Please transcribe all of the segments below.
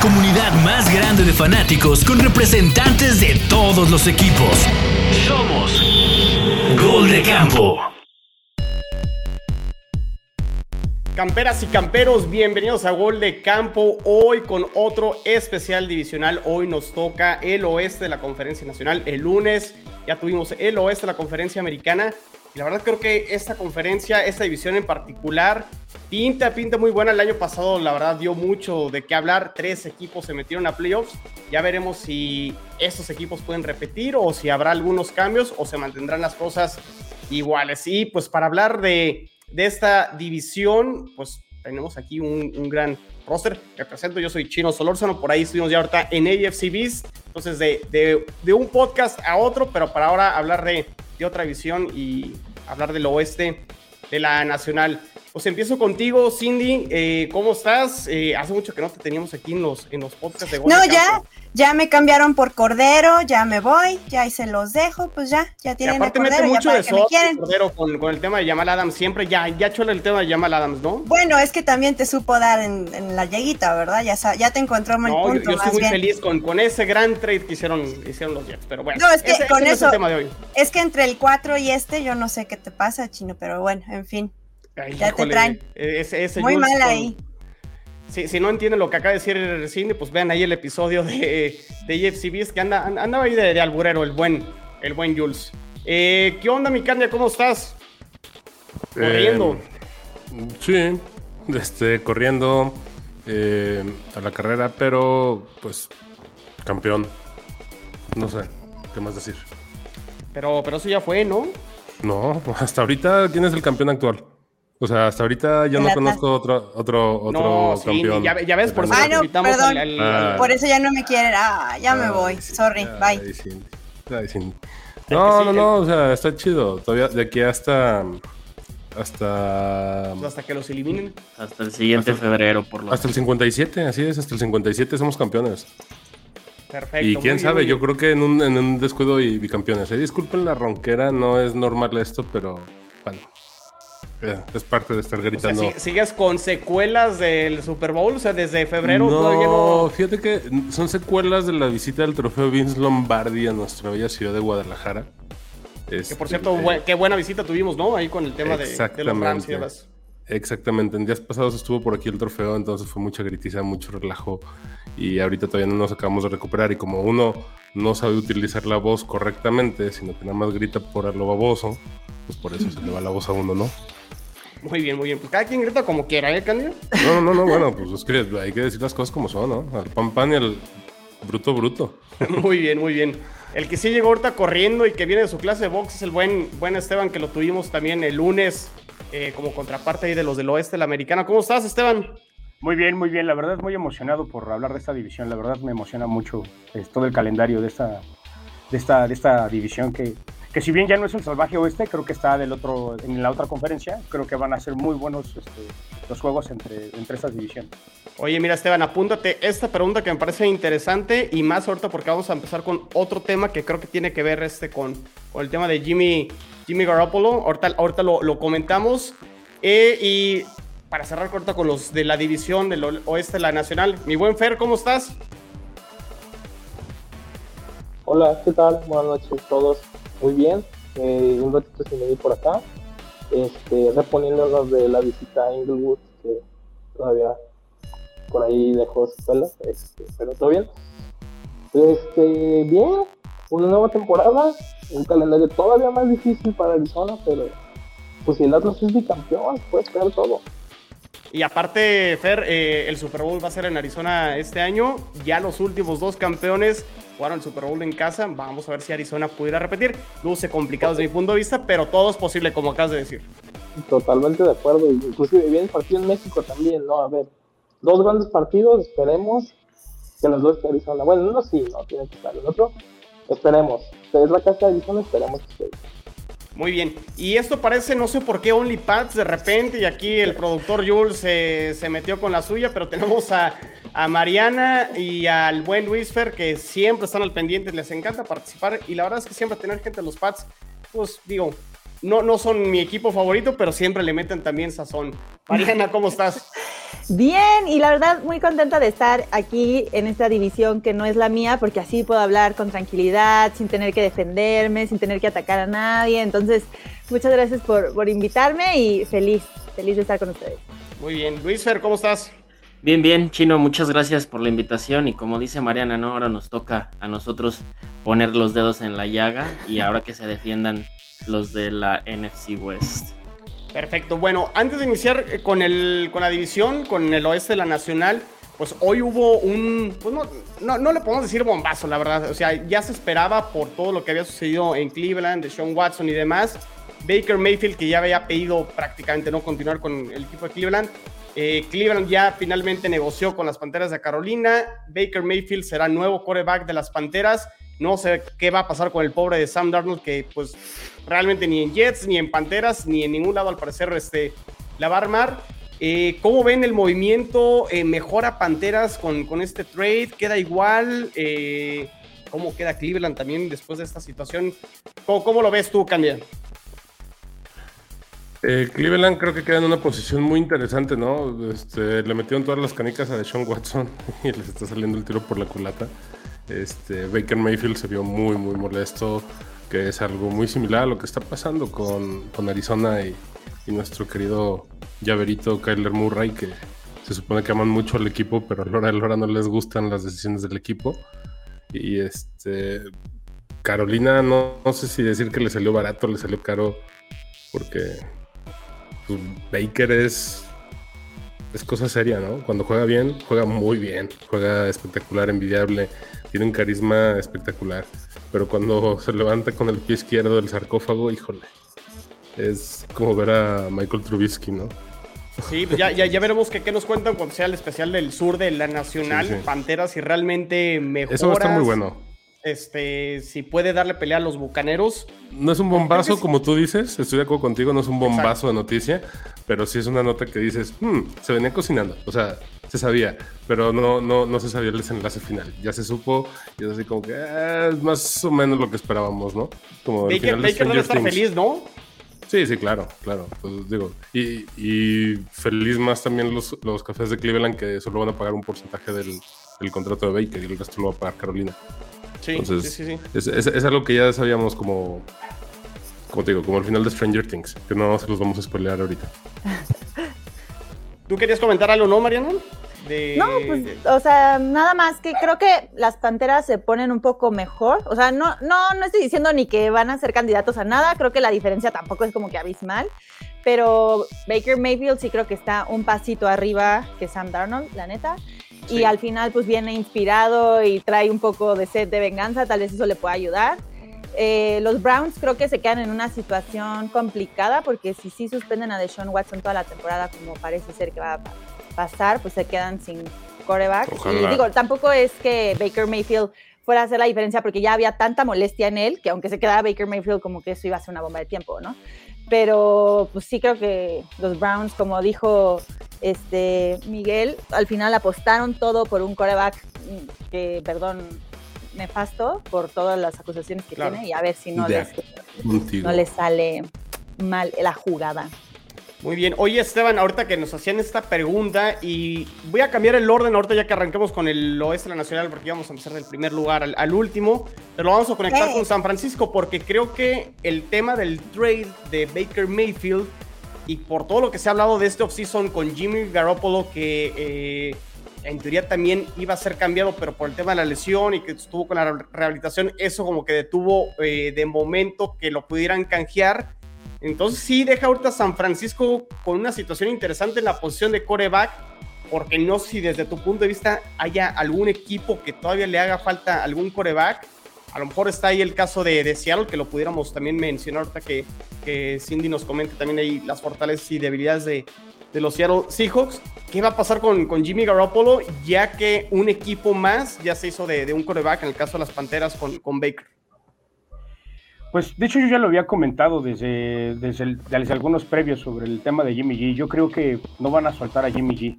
comunidad más grande de fanáticos con representantes de todos los equipos. Somos Gol de Campo. Camperas y camperos, bienvenidos a Gol de Campo. Hoy con otro especial divisional. Hoy nos toca el oeste de la Conferencia Nacional. El lunes ya tuvimos el oeste de la Conferencia Americana. Y la verdad creo que esta conferencia, esta división en particular, pinta, pinta muy buena. El año pasado la verdad dio mucho de qué hablar. Tres equipos se metieron a playoffs. Ya veremos si estos equipos pueden repetir o si habrá algunos cambios o se mantendrán las cosas iguales. Y pues para hablar de, de esta división, pues tenemos aquí un, un gran roster que presento. Yo soy Chino Solórzano, por ahí estuvimos ya ahorita en AFC Beast. Entonces, de, de, de un podcast a otro, pero para ahora hablar de de otra visión y hablar del oeste de la nacional. Pues empiezo contigo, Cindy. Eh, ¿Cómo estás? Eh, hace mucho que no te teníamos aquí en los, en los podcasts de Gol No, ya, ya me cambiaron por Cordero, ya me voy, ya ahí se los dejo, pues ya, ya tienen y aparte Cordero, mete mucho de eso, Cordero con, con, el tema de Jamal Adams, siempre ya, ya chola el tema de Jamal Adams, ¿no? Bueno, es que también te supo dar en, en la lleguita, ¿verdad? Ya, ya te encontró mal no, punto, yo, yo estoy muy bien. feliz con, con ese gran trade que hicieron, hicieron los Jets, pero bueno. No, es que ese, con ese eso, no es el tema de hoy. es que entre el 4 y este, yo no sé qué te pasa, Chino, pero bueno, en fin. Ay, ya híjole, te traen. Ese, ese Muy Jules mal con- ahí. Si, si no entienden lo que acaba de decir el cine, pues vean ahí el episodio de, de EFC Beast, que anda, andaba ahí de, de alburero, el buen, el buen Jules. Eh, ¿Qué onda, mi carne? ¿Cómo estás? Corriendo. Eh, sí, este, corriendo eh, a la carrera, pero pues campeón. No sé, ¿qué más decir? Pero, pero eso ya fue, ¿no? No, hasta ahorita, ¿quién es el campeón actual? O sea, hasta ahorita yo no conozco otro, otro, otro no, sí, campeón. ya, ya ves, por eso Ah, no, perdón. al- al- Ah. Por eso ya no me quieren. Ah, ya me Ay, voy. sí, Sorry, ay, bye. sí, ay, sí. que No, sí, no, el- no, o sea, está chido. Todavía de aquí hasta. Hasta. pues, hasta que los eliminen. Hasta el siguiente febrero, por lo Hasta el 57, así es, hasta el 57 somos campeones. Perfecto. Y quién sabe, yo creo que en un, en un descuido y bicampeones. Eh, disculpen la ronquera, no es normal esto, pero bueno, es parte de estar O sea, gritando. si- sigues con secuelas del Super Bowl, o sea, desde febrero todavía no, no. fíjate que son secuelas de la visita del trofeo Vince Lombardi a nuestra bella ciudad de Guadalajara. Que por cierto, bu- qué buena visita tuvimos, ¿no? Ahí con el tema de, de Exactamente. demás. Exactamente, en días pasados estuvo por aquí el trofeo, entonces fue mucha gritiza, mucho relajo y ahorita todavía no nos acabamos de recuperar y como uno no sabe utilizar la voz correctamente, sino que nada más grita por lo baboso, pues por eso se le va la voz a uno, ¿no? Muy bien, muy bien. Pues cada quien grita como quiera, ¿eh, Candido? No, no, no, no, bueno, pues es que hay que decir las cosas como son, ¿no? Al pan pan y al bruto bruto. Muy bien, muy bien. El que sí llegó ahorita corriendo y que viene de su clase de box es el buen, buen Esteban, que lo tuvimos también el lunes eh, como contraparte ahí de los del oeste de la americana. ¿Cómo estás, Esteban? Muy bien, muy bien. La verdad, muy emocionado por hablar de esta división. La verdad, me emociona mucho eh, todo el calendario de esta, de esta, de esta división que, que si bien ya no es el salvaje oeste, creo que está del otro, en la otra conferencia. Creo que van a ser muy buenos este, los juegos entre, entre estas divisiones. Oye, mira, Esteban, apúntate esta pregunta que me parece interesante y más ahorita porque vamos a empezar con otro tema que creo que tiene que ver este con, con el tema de Jimmy, Jimmy Garoppolo. Ahorita, ahorita lo, lo comentamos. Eh, y para cerrar corta con los de la división del oeste de la nacional. Mi buen Fer, ¿cómo estás? Hola, ¿qué tal? Buenas noches a todos. Muy bien. Eh, un ratito sin venir por acá. Este, reponiéndonos de la visita a Inglewood, que todavía por ahí dejó secuelas, este, pero todo bien. Este, bien, una nueva temporada, un calendario todavía más difícil para Arizona, pero pues si el Atlas es bicampeón, puede esperar todo. Y aparte, Fer, eh, el Super Bowl va a ser en Arizona este año. Ya los últimos dos campeones jugaron el Super Bowl en casa. Vamos a ver si Arizona pudiera repetir. Luce complicado desde mi punto de vista, pero todo es posible, como acabas de decir. Totalmente de acuerdo. Inclusive viene el partido en México también, ¿no? A ver, dos grandes partidos, esperemos que los dos esté Arizona. Bueno, uno sí, no tiene que estar. El otro, esperemos. Es la casa de Arizona, esperemos que esté. Muy bien. Y esto parece, no sé por qué, OnlyPads de repente, y aquí el productor Jules se, metió con la suya, pero tenemos a, a Mariana y al buen Luis Fer, que siempre están al pendiente, les encanta participar, y la verdad es que siempre tener gente en los pads, pues digo, no, no son mi equipo favorito, pero siempre le meten también sazón. Mariana, ¿cómo estás? Bien, y la verdad muy contenta de estar aquí en esta división que no es la mía, porque así puedo hablar con tranquilidad, sin tener que defenderme, sin tener que atacar a nadie. Entonces, muchas gracias por, por invitarme y feliz, feliz de estar con ustedes. Muy bien. Luis Fer, ¿cómo estás? Bien, bien, Chino, muchas gracias por la invitación y como dice Mariana, ¿no? ahora nos toca a nosotros poner los dedos en la llaga y ahora que se defiendan los de la NFC West. Perfecto. Bueno, antes de iniciar eh, con, el, con la división, con el oeste de la Nacional, pues hoy hubo un, pues no, no, le podemos decir bombazo, la verdad. O sea, ya se esperaba por todo lo que había sucedido en Cleveland, de Sean Watson y demás. Baker Mayfield, que ya había pedido prácticamente no continuar con el equipo de Cleveland, eh, Cleveland ya finalmente negoció con las Panteras de Carolina. Baker Mayfield será nuevo quarterback de las Panteras. No sé qué va a pasar con el pobre de Sam Darnold, que pues realmente ni en Jets, ni en Panteras, ni en ningún lado al parecer este, la va a armar. Eh, ¿Cómo ven el movimiento? Eh, ¿Mejora Panteras con, con, este trade? ¿Queda igual? ¿Cómo queda Cleveland también después de esta situación? ¿Cómo, cómo lo ves tú, Candia? Eh, Cleveland creo que queda en una posición muy interesante, ¿no? Este, le metieron todas las canicas a Deshaun Watson y les está saliendo el tiro por la culata. Este, Baker Mayfield se vio muy, muy molesto, que es algo muy similar a lo que está pasando con, con Arizona y, nuestro querido llaverito Kyler Murray, que se supone que aman mucho al equipo, pero a la hora de no les gustan las decisiones del equipo. Y este, Carolina, no, sé si decir que le salió barato, le salió caro, porque Baker es, es cosa seria, ¿no? Cuando juega bien, juega muy bien, juega espectacular, envidiable, tiene un carisma espectacular, pero cuando se levanta con el pie izquierdo del sarcófago, híjole, es como ver a Michael Trubisky, ¿no? Sí, pues ya, ya, veremos que, qué nos cuentan cuando sea el especial del sur de la Nacional, Panteras, y realmente mejora. Eso está muy bueno este, si puede darle pelea a los bucaneros. No es un bombazo, como tú dices, estoy de acuerdo contigo, no es un bombazo de noticia, pero sí es una nota que dices, hmm, se venía cocinando, o sea, se sabía, pero no, no, no se sabía el desenlace final. Ya se supo, y es así como que ah, es más o menos lo que esperábamos, ¿no? Como Baker, Baker debe estar feliz, ¿no? Sí, sí, claro, claro. Pues digo, y, feliz más también los, los cafés de Cleveland que solo van a pagar un porcentaje del, del contrato de Baker y el resto lo va a pagar Carolina. Sí, Entonces, sí, sí, es, es, algo que ya sabíamos como, como te digo, como el final de Stranger Things, que no se los vamos a spoilear ahorita. ¿Tú querías comentar algo, no, Mariana? No, pues, o sea, nada más que creo que las Panteras se ponen un poco mejor. O sea, no, no, no estoy diciendo ni que van a ser candidatos a nada. Creo que la diferencia tampoco es como que abismal. Pero Baker Mayfield sí creo que está un pasito arriba que Sam Darnold, la neta y al final pues viene inspirado y trae un poco de sed de venganza, tal vez eso le pueda ayudar. Eh, los Browns creo que se quedan en una situación complicada porque si sí suspenden a Deshaun Watson toda la temporada como parece ser que va a pasar, pues se quedan sin coreback. Y digo, tampoco es que Baker Mayfield fuera a hacer la diferencia porque ya había tanta molestia en él que aunque se quedara Baker Mayfield como que eso iba a ser una bomba de tiempo, ¿no? Pero pues sí creo que los Browns, como dijo este, Miguel, al final apostaron todo por un coreback que, perdón, nefasto por todas las acusaciones que tiene y a ver si no les, no les sale mal la jugada. Muy bien. Oye, Esteban, ahorita que nos hacían esta pregunta y voy a cambiar el orden ahorita ya que arranquemos con el oeste de la nacional porque íbamos a empezar del primer lugar al, último, pero lo vamos a conectar con San Francisco porque creo que el tema del trade de Baker Mayfield y por todo lo que se ha hablado de este offseason con Jimmy Garoppolo, que eh, en teoría también iba a ser cambiado, pero por el tema de la lesión y que estuvo con la rehabilitación, eso como que detuvo eh, de momento que lo pudieran canjear. Entonces sí deja ahorita San Francisco con una situación interesante en la posición de coreback, porque no sé si desde tu punto de vista haya algún equipo que todavía le haga falta algún coreback a lo mejor está ahí el caso de, de Seattle, que lo pudiéramos también mencionar ahorita que, que Cindy nos comente también ahí las fortalezas y debilidades de, de los Seattle Seahawks. ¿Qué va a pasar con, con, Jimmy Garoppolo? Ya que un equipo más ya se hizo de, de un coreback, en el caso de las Panteras, con, con, Baker. Pues de hecho yo ya lo había comentado desde, desde, desde algunos previos sobre el tema de Jimmy G. Yo creo que no van a soltar a Jimmy G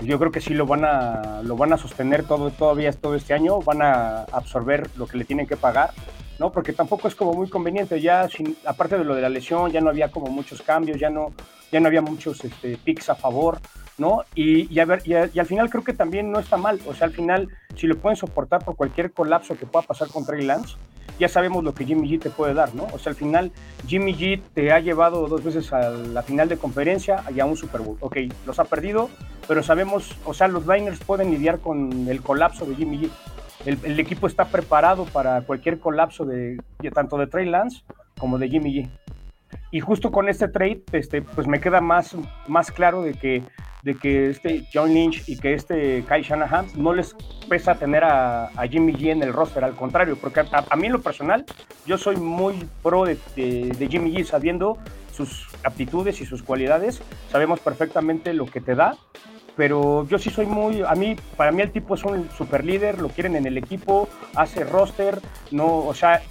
yo creo que sí lo van a, lo van a sostener todo, todavía todo este año, van a absorber lo que le tienen que pagar ¿no? Porque tampoco es como muy conveniente, ya sin, aparte de lo de la lesión, ya no había como muchos cambios, ya no, ya no había muchos este, picks a favor, ¿no? Y, y, al final creo que también no está mal, o sea, al final, si lo pueden soportar por cualquier colapso que pueda pasar con Trey Lance, ya sabemos lo que Jimmy G te puede dar, ¿no? O sea, al final Jimmy G te ha llevado dos veces a la final de conferencia y a un Super Bowl. Ok, los ha perdido, pero sabemos, o sea, los Niners pueden lidiar con el colapso de Jimmy G. El, equipo está preparado para cualquier colapso de, tanto de Trey Lance como de Jimmy G. Y justo con este trade, este, pues me queda más, más claro de que de que este John Lynch y que este Kyle Shanahan no les pesa tener a, Jimmy G en el roster, al contrario, porque a, mí lo personal yo soy muy pro de, Jimmy G sabiendo sus aptitudes y sus cualidades, sabemos perfectamente lo que te da, pero yo sí soy muy, a mí, para mí el tipo es un super líder, lo quieren en el equipo, hace roster, no, o sea,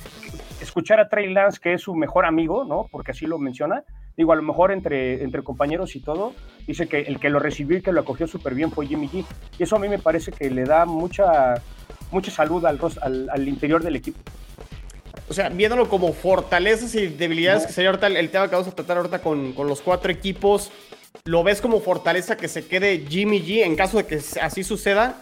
escuchar a Trey Lance, que es su mejor amigo, ¿no? Porque así lo menciona, digo, a lo mejor entre, entre compañeros y todo, dice que el que lo recibió y que lo acogió súper bien fue Jimmy G. Y eso a mí me parece que le da mucha, mucha salud al, al, interior del equipo. O sea, viéndolo como fortalezas y debilidades, que sería ahorita el, tema que vamos a tratar ahorita con, con los cuatro equipos, ¿lo ves como fortaleza que se quede Jimmy G en caso de que así suceda?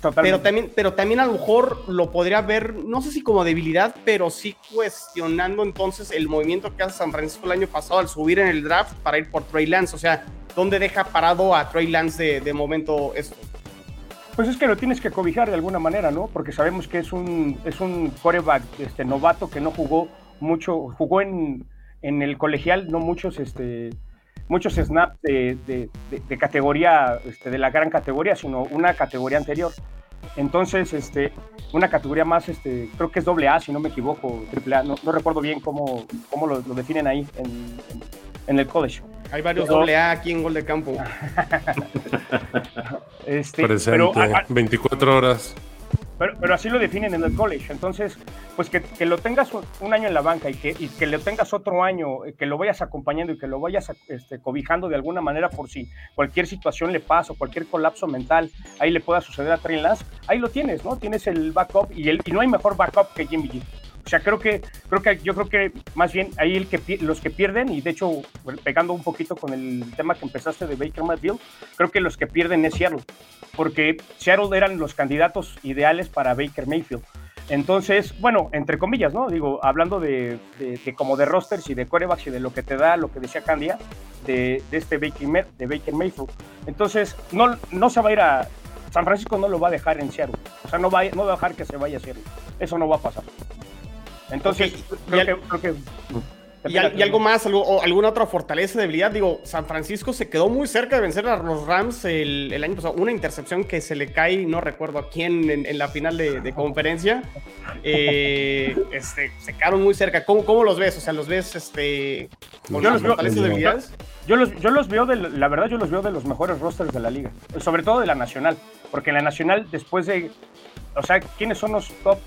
Pero también, pero también a lo mejor lo podría ver, no sé si como debilidad, pero sí cuestionando entonces el movimiento que hace San Francisco el año pasado al subir en el draft para ir por Trey Lance. O sea, ¿dónde deja parado a Trey Lance de, momento esto? Pues es que lo tienes que cobijar de alguna manera, ¿no? Porque sabemos que es un, es un quarterback este, novato que no jugó mucho, jugó en, en el colegial, no muchos, este, muchos snaps de, categoría, este, de la gran categoría, sino una categoría anterior. Entonces, este, una categoría más, este, creo que es doble A, si no me equivoco, triple A, no, recuerdo bien cómo, cómo lo, definen ahí en, el college. Hay varios doble A aquí en Gol de Campo. este, Presente, 24 horas. Pero, así lo definen en el college. Entonces, pues que, lo tengas un año en la banca y que, y que lo tengas otro año, eh, que lo vayas acompañando y que lo vayas este, cobijando de alguna manera por si cualquier situación le pasa o cualquier colapso mental ahí le pueda suceder a Trey Lance, ahí lo tienes, ¿no? Tienes el backup y, el, y no hay mejor backup que Jimmy G. O sea, creo que, creo que yo creo que más bien ahí el que, los que pierden, y de hecho, pegando un poquito con el tema que empezaste de Baker Mayfield, creo que los que pierden es Seattle, porque Seattle eran los candidatos ideales para Baker Mayfield. Entonces, bueno, entre comillas, ¿no? Digo, hablando de, como de rosters y de corebacks y de lo que te da, lo que decía Candia, de, este Baker, de Baker Mayfield. Entonces, no, no se va a ir a... San Francisco no lo va a dejar en Seattle. O sea, no va, no va a dejar que se vaya a Seattle. Eso no va a pasar. Entonces, creo, que, ¿Y, algo más, alguna otra fortaleza, debilidad? Digo, San Francisco se quedó muy cerca de vencer a los Rams el, año pasado. Una intercepción que se le cae, no recuerdo a quién, en, la final de, conferencia. Eh, este, se quedaron muy cerca. ¿Cómo, ¿Cómo, los ves? O sea, ¿los ves este, con yo los fortalezas debilidades? Yo los, yo los veo, de, la verdad, yo los veo de los mejores rosters de la liga. Sobre todo de la nacional. Porque en la nacional, después de... O sea, ¿quiénes son los top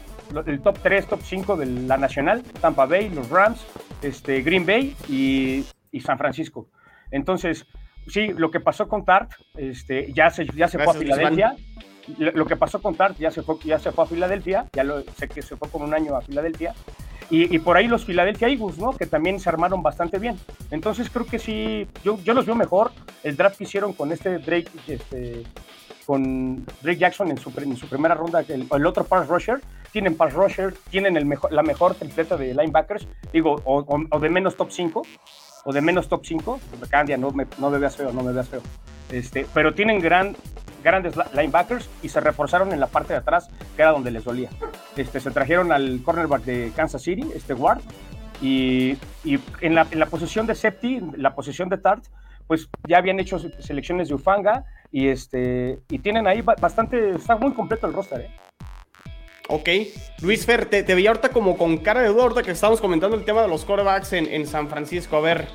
el top 3, top 5 de la nacional, Tampa Bay, los Rams, este, Green Bay y, San Francisco. Entonces, sí, lo que pasó con Tart, este, ya se, ya se fue a Filadelfia. Lo, que pasó con Tart ya se fue, ya se fue a Filadelfia, ya lo, sé que se fue por un año a Filadelfia. Y, por ahí los Philadelphia Eagles, ¿no? Que también se armaron bastante bien. Entonces creo que sí, yo, yo los veo mejor. El draft que hicieron con este Drake, este, con Drake Jackson en su, en su primera ronda, el, el otro pass rusher, tienen pass rusher, tienen el mejor, la mejor tripleta de linebackers, digo, o, de menos top 5, o de menos top 5, Candia, no me, no me veas feo, no me veas feo. Este, pero tienen gran, grandes linebackers y se reforzaron en la parte de atrás, que era donde les dolía. Este, se trajeron al cornerback de Kansas City, este Ward, y, y en, la, en, la, posición de Septi, la posición de Tart, pues ya habían hecho selecciones de Ufanga y, este, y tienen ahí bastante, está muy completo el roster. ¿eh? Ok. Luis Fer, te, veía ahorita como con cara de duda ahorita que estábamos comentando el tema de los quarterbacks en, San Francisco. A ver.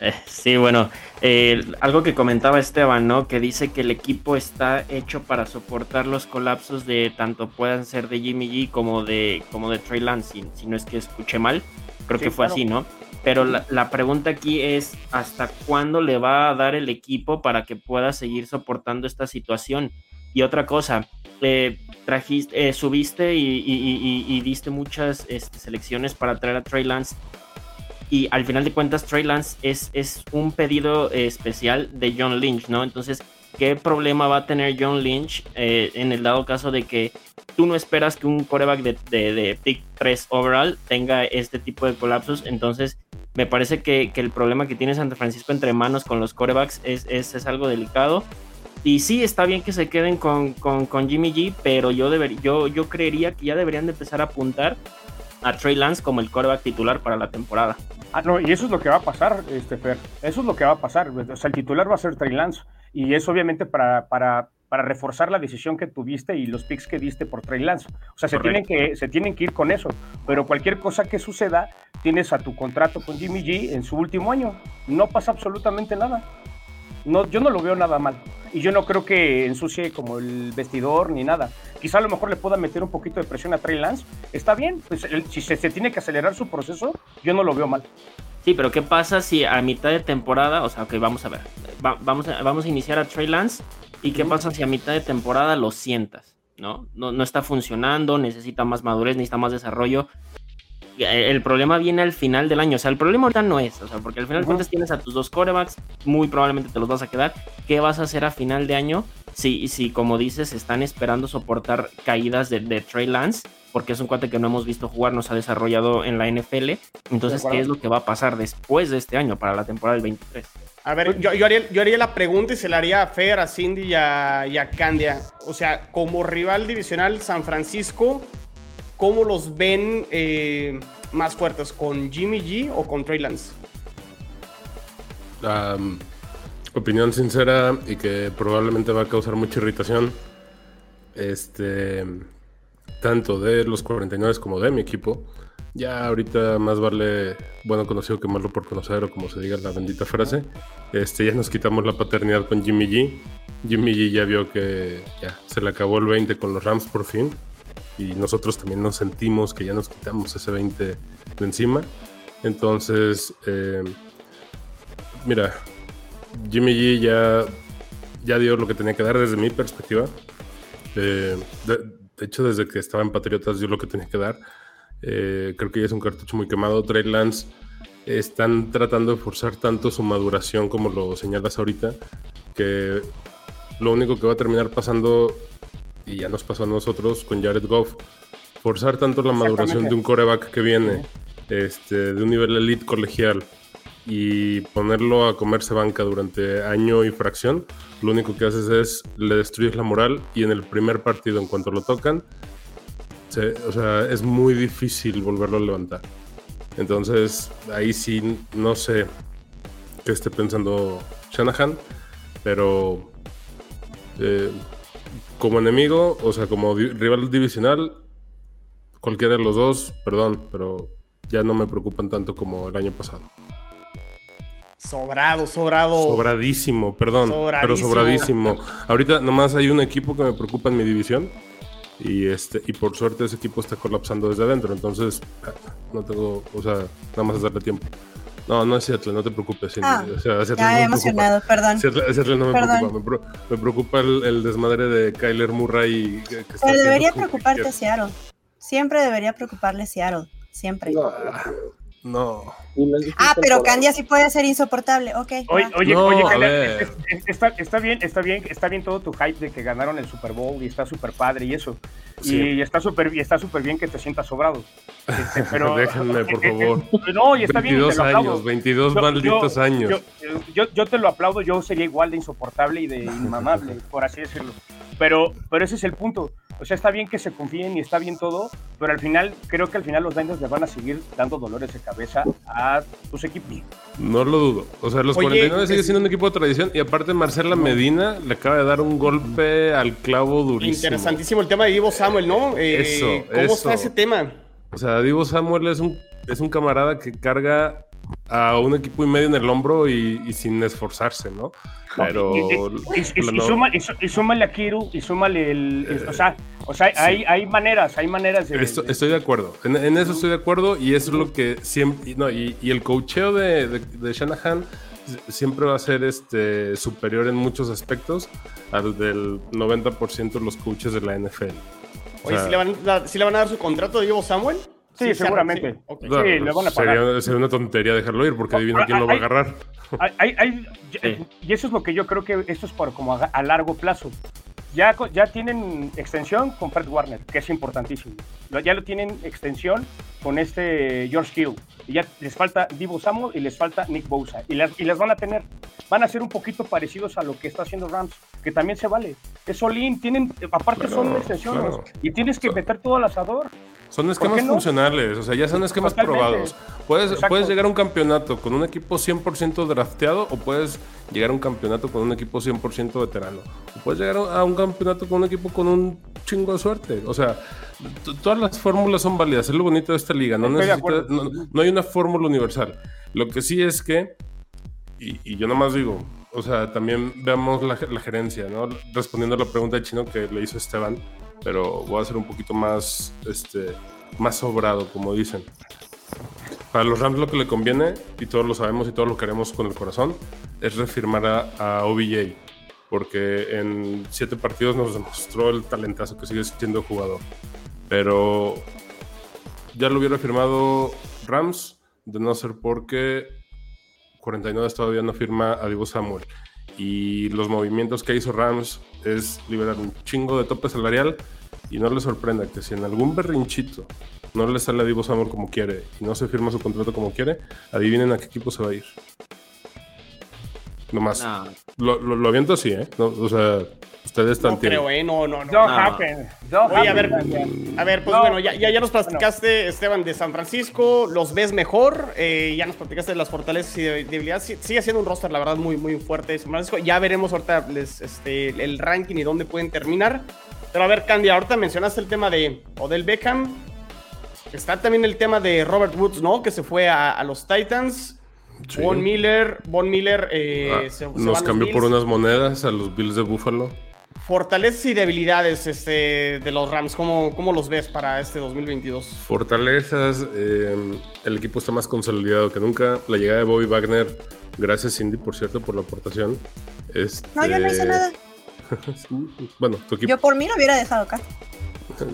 Eh, sí, bueno, eh, algo que comentaba Esteban, ¿no? Que dice que el equipo está hecho para soportar los colapsos de tanto puedan ser de Jimmy G como de, como de Trey Lance, si, no es que escuché mal. Creo que fue así, ¿no? Pero la, la, pregunta aquí es, ¿hasta cuándo le va a dar el equipo para que pueda seguir soportando esta situación? Y otra cosa, eh, trajiste, eh, subiste y, diste muchas este, selecciones para traer a Trey Lance. Y al final de cuentas, Trey Lance es, un pedido especial de John Lynch, ¿no? Entonces, ¿qué problema va a tener John Lynch eh, en el dado caso de que tú no esperas que un coreback de, de, pick 3 overall tenga este tipo de colapsos? Entonces, me parece que, el problema que tiene San Francisco entre manos con los corebacks es algo delicado. Y sí, está bien que se queden con, con, Jimmy G, pero yo, deber, yo, yo creería que ya deberían de empezar a apuntar a Trey Lance como el coreback titular para la temporada. Ah, no, y eso es lo que va a pasar, este Fer. Eso es lo que va a pasar. O sea, el titular va a ser Trey Lance. Y es obviamente para, para, para reforzar la decisión que tuviste y los picks que diste por Trey Lance. O sea, se tienen, que, se tienen que ir con eso. Pero cualquier cosa que suceda, tienes a tu contrato con Jimmy G en su último año. No pasa absolutamente nada. No, yo no lo veo nada mal. Y yo no creo que ensucie como el vestidor ni nada. Quizá a lo mejor le pueda meter un poquito de presión a Trey Lance. Está bien, pues si se, tiene que acelerar su proceso, yo no lo veo mal. Sí, pero ¿qué pasa si a mitad de temporada, o sea, ok, vamos a ver, vamos, a, vamos a iniciar a Trey Lance y qué pasa si a mitad de temporada lo sientas? ¿no? No, no está funcionando, necesita más madurez, necesita más desarrollo. Eh, el problema viene al final del año. O sea, el problema ahorita no es, o sea, porque al final de cuentas tienes a tus dos corebacks, muy probablemente te los vas a quedar. ¿Qué vas a hacer a final de año? Si, si como dices, están esperando soportar caídas de, Trey Lance, porque es un cuate que no hemos visto jugar, nos ha desarrollado en la NFL. Entonces, ¿qué es lo que va a pasar después de este año para la temporada del 23? A ver, yo, yo, haría, yo haría la pregunta y se la haría a Fer, a Cindy y a, y a Candia. O sea, como rival divisional San Francisco, ¿cómo los ven eh, más fuertes? ¿Con Jimmy G o con Trey Lance? opinión sincera y que probablemente va a causar mucha irritación. Este, tanto de los 49 como de mi equipo. Ya ahorita más vale bueno conocido que malo por conocer, o como se diga la bendita frase. Este, ya nos quitamos la paternidad con Jimmy G. Jimmy G ya vio que ya se le acabó el 20 con los Rams por fin y nosotros también nos sentimos que ya nos quitamos ese 20 de encima. Entonces, eh, mira, Jimmy G ya, ya dio lo que tenía que dar desde mi perspectiva. Eh, de, hecho, desde que estaba en Patriotas dio lo que tenía que dar. Eh, creo que ya es un cartucho muy quemado. Trey Lance están tratando de forzar tanto su maduración como lo señalas ahorita, que lo único que va a terminar pasando y ya nos pasó a nosotros con Jared Goff, forzar tanto la maduración de un coreback que viene este, de un nivel elite colegial y ponerlo a comerse banca durante año y fracción, lo único que haces es le destruyes la moral y en el primer partido, en cuanto lo tocan, o sea, es muy difícil volverlo a levantar. Entonces, ahí sí, no sé qué esté pensando Shanahan, pero eh, como enemigo, o sea, como rival divisional, cualquiera de los dos, perdón, pero ya no me preocupan tanto como el año pasado. Sobrado, sobrado. Sobradísimo, perdón, pero sobradísimo. Ahorita nomás hay un equipo que me preocupa en mi división y este y por suerte ese equipo está colapsando desde adentro, entonces no tengo, o sea, nada más darle tiempo. No, no es Seattle, no te preocupes. Ah, o sea, Seattle ya no emocionado, perdón. Seattle, no me preocupa. Me, preocupa el, desmadre de Kyler Murray. Que, Pero debería preocuparte Seattle. Siempre debería preocuparle Seattle. Siempre. No. Ah, pero Candia sí puede ser insoportable. Ok. Oye, oye, oye está, está, bien, está bien, está bien todo tu hype de que ganaron el Super Bowl y está súper padre y eso. Y está súper está súper bien que te sientas sobrado. Este, pero, Déjenme, por favor. No, y está 22 bien. años, 22 malditos años. Yo, yo, te lo aplaudo, yo sería igual de insoportable y de inmamable, por así decirlo. Pero, pero ese es el punto. O sea, está bien que se confíen y está bien todo, pero al final, creo que al final los Niners le van a seguir dando dolores de cabeza a tus equipos. No lo dudo. O sea, los 49 sigue siendo un equipo de tradición y aparte Marcela Medina le acaba de dar un golpe al clavo durísimo. Interesantísimo el tema de Divo Samuel, ¿no? Eh, eso, ¿Cómo está ese tema? O sea, Divo Samuel es un, es un camarada que carga a un equipo y medio en el hombro y, sin esforzarse, ¿no? Pero. Y, y, súmale a Kiru y súmale el. o sea, o sea hay, hay, maneras, hay maneras de. Estoy, de acuerdo. En, eso estoy de acuerdo y eso es lo que siempre. No, y, el cocheo de, de, Shanahan siempre va a ser este, superior en muchos aspectos al del 90% de los coaches de la NFL. Oye, ¿sí, le van, le van, a dar su contrato de Diego Samuel? Sí, seguramente. Sí, le van a pagar. Sería, una tontería dejarlo ir porque adivina quién lo va a agarrar. y eso es lo que yo creo que esto es por como a largo plazo. Ya, ya tienen extensión con Fred Warner, que es importantísimo. Ya lo tienen extensión con este George Hill. Y ya les falta Divo Samuel y les falta Nick Bosa. Y las, y las van a tener. Van a ser un poquito parecidos a lo que está haciendo Rams, que también se vale. Es Olin, tienen, aparte son extensiones. Y tienes que meter todo al asador. Son esquemas funcionales, o sea, ya son esquemas probados. Puedes, puedes llegar a un campeonato con un equipo 100% drafteado o puedes llegar a un campeonato con un equipo 100% veterano. O puedes llegar a un campeonato con un equipo con un chingo de suerte. O sea, todas las fórmulas son válidas. Es lo bonito de esta liga. No, no, hay una fórmula universal. Lo que sí es que, y, y yo nomás digo, o sea, también veamos la, la, gerencia, ¿no? Respondiendo a la pregunta de Chino que le hizo Esteban pero voy a ser un poquito más, este, más sobrado, como dicen. Para los Rams lo que le conviene, y todos lo sabemos y todos lo queremos con el corazón, es refirmar a, OBJ, porque en siete partidos nos demostró el talentazo que sigue siendo jugador. Pero ya lo hubiera firmado Rams, de no ser porque 49 todavía no firma a Diego Samuel y los movimientos que hizo Rams es liberar un chingo de tope salarial y no le sorprenda que si en algún berrinchito no le sale a Divo Samuel como quiere y no se firma su contrato como quiere, adivinen a qué equipo se va a ir. Nomás. Lo, lo, aviento así, ¿eh? o sea, ustedes están. No creo, ¿eh? No, no, no. no. happen. Oye, a ver, a ver, pues bueno, ya, ya, nos platicaste, Esteban, de San Francisco. Los ves mejor. Eh, ya nos platicaste de las fortalezas y debilidades. Sigue siendo un roster, la verdad, muy, muy fuerte de San Francisco. Ya veremos ahorita este, el ranking y dónde pueden terminar. Pero a ver, Candy, ahorita mencionaste el tema de Odell Beckham. Está también el tema de Robert Woods, ¿no? Que se fue a, a los Titans. Von Miller, Von Miller eh, ah, nos cambió por unas monedas a los Bills de Buffalo. Fortalezas y debilidades este, de los Rams, ¿cómo, ¿cómo, los ves para este 2022? Fortalezas, em, el equipo está más consolidado que nunca. La llegada de Bobby Wagner, gracias Cindy, por cierto, por la aportación. Este... No, yo no hice nada. bueno, tu equipo. Yo por mí lo hubiera dejado acá.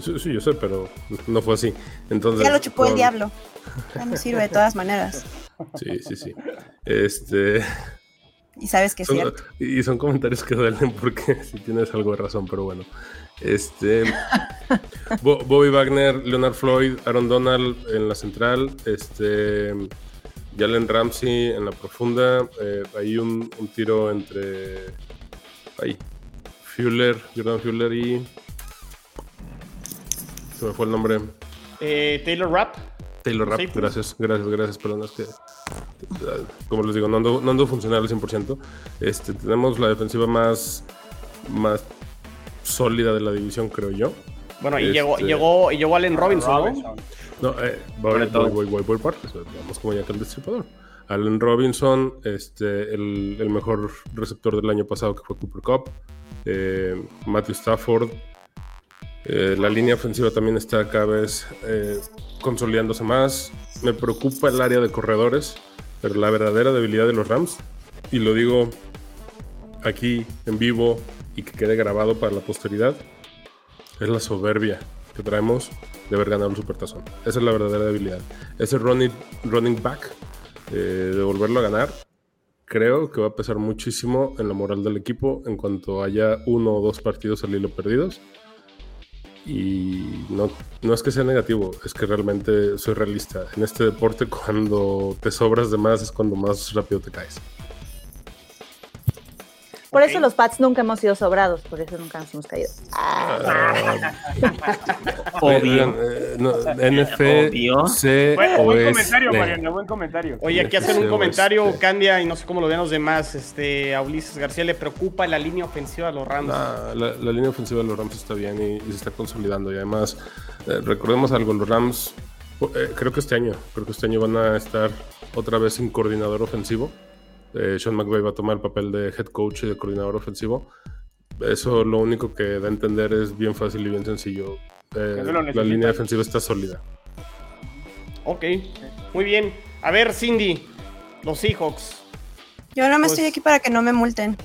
Sí, yo sé, pero no fue así. Entonces, ya lo chupó el diablo. Ya no sirve de todas maneras. Sí, sí, sí. Este. Y sabes que es cierto. Y son comentarios que duelen porque si tienes algo de razón, pero bueno. Este. Bobby Wagner, Leonard Floyd, Aaron Donald en la central, este. Jalen Ramsey en la profunda. Eh, hay un, tiro entre. Ahí. Fuller, Jordan Fuller y. Se me fue el nombre. Eh, Taylor Rapp. Taylor Rapp, gracias, gracias, gracias, perdón, es que, como les digo, no ando, no ando funcional al 100%. Este, tenemos la defensiva más, más sólida de la división, creo yo. Bueno, y, llegó, este, llegó, y llegó Allen Robinson, ¿no? No, eh, voy, voy, voy, por partes, vamos como ya que el destripador. Allen Robinson, este, el, el, mejor receptor del año pasado que fue Cooper Cup, eh, Matthew Stafford, eh, la línea ofensiva también está cada vez eh, consolidándose más. Me preocupa el área de corredores, pero la verdadera debilidad de los Rams, y lo digo aquí en vivo y que quede grabado para la posteridad, es la soberbia que traemos de haber ganado el Supertazón. Esa es la verdadera debilidad. Ese running, running back, eh, de volverlo a ganar, creo que va a pesar muchísimo en la moral del equipo en cuanto haya uno o dos partidos al hilo perdidos y no, no es que sea negativo, es que realmente soy realista. En este deporte cuando te sobras de más es cuando más rápido te caes. Por eso los Pats nunca hemos sido sobrados, por eso nunca nos hemos caído. Ah. Obvio. Eh, no, NFC, buen, buen comentario, Mariano, buen comentario. Oye, aquí hacen un comentario, Candia, y no sé cómo lo ven los demás. Este, a Ulises García le preocupa la línea ofensiva de los Rams. la, línea ofensiva de los Rams está bien y, se está consolidando. Y además, eh, recordemos algo, los Rams, eh, creo que este año, creo que este año van a estar otra vez sin coordinador ofensivo. Eh, Sean McVay va a tomar el papel de head coach y de coordinador ofensivo. Eso lo único que da a entender es bien fácil y bien sencillo. Eh, la línea defensiva está sólida. Ok, muy bien. A ver, Cindy, los Seahawks. Yo no me Pues- estoy aquí para que no me multen.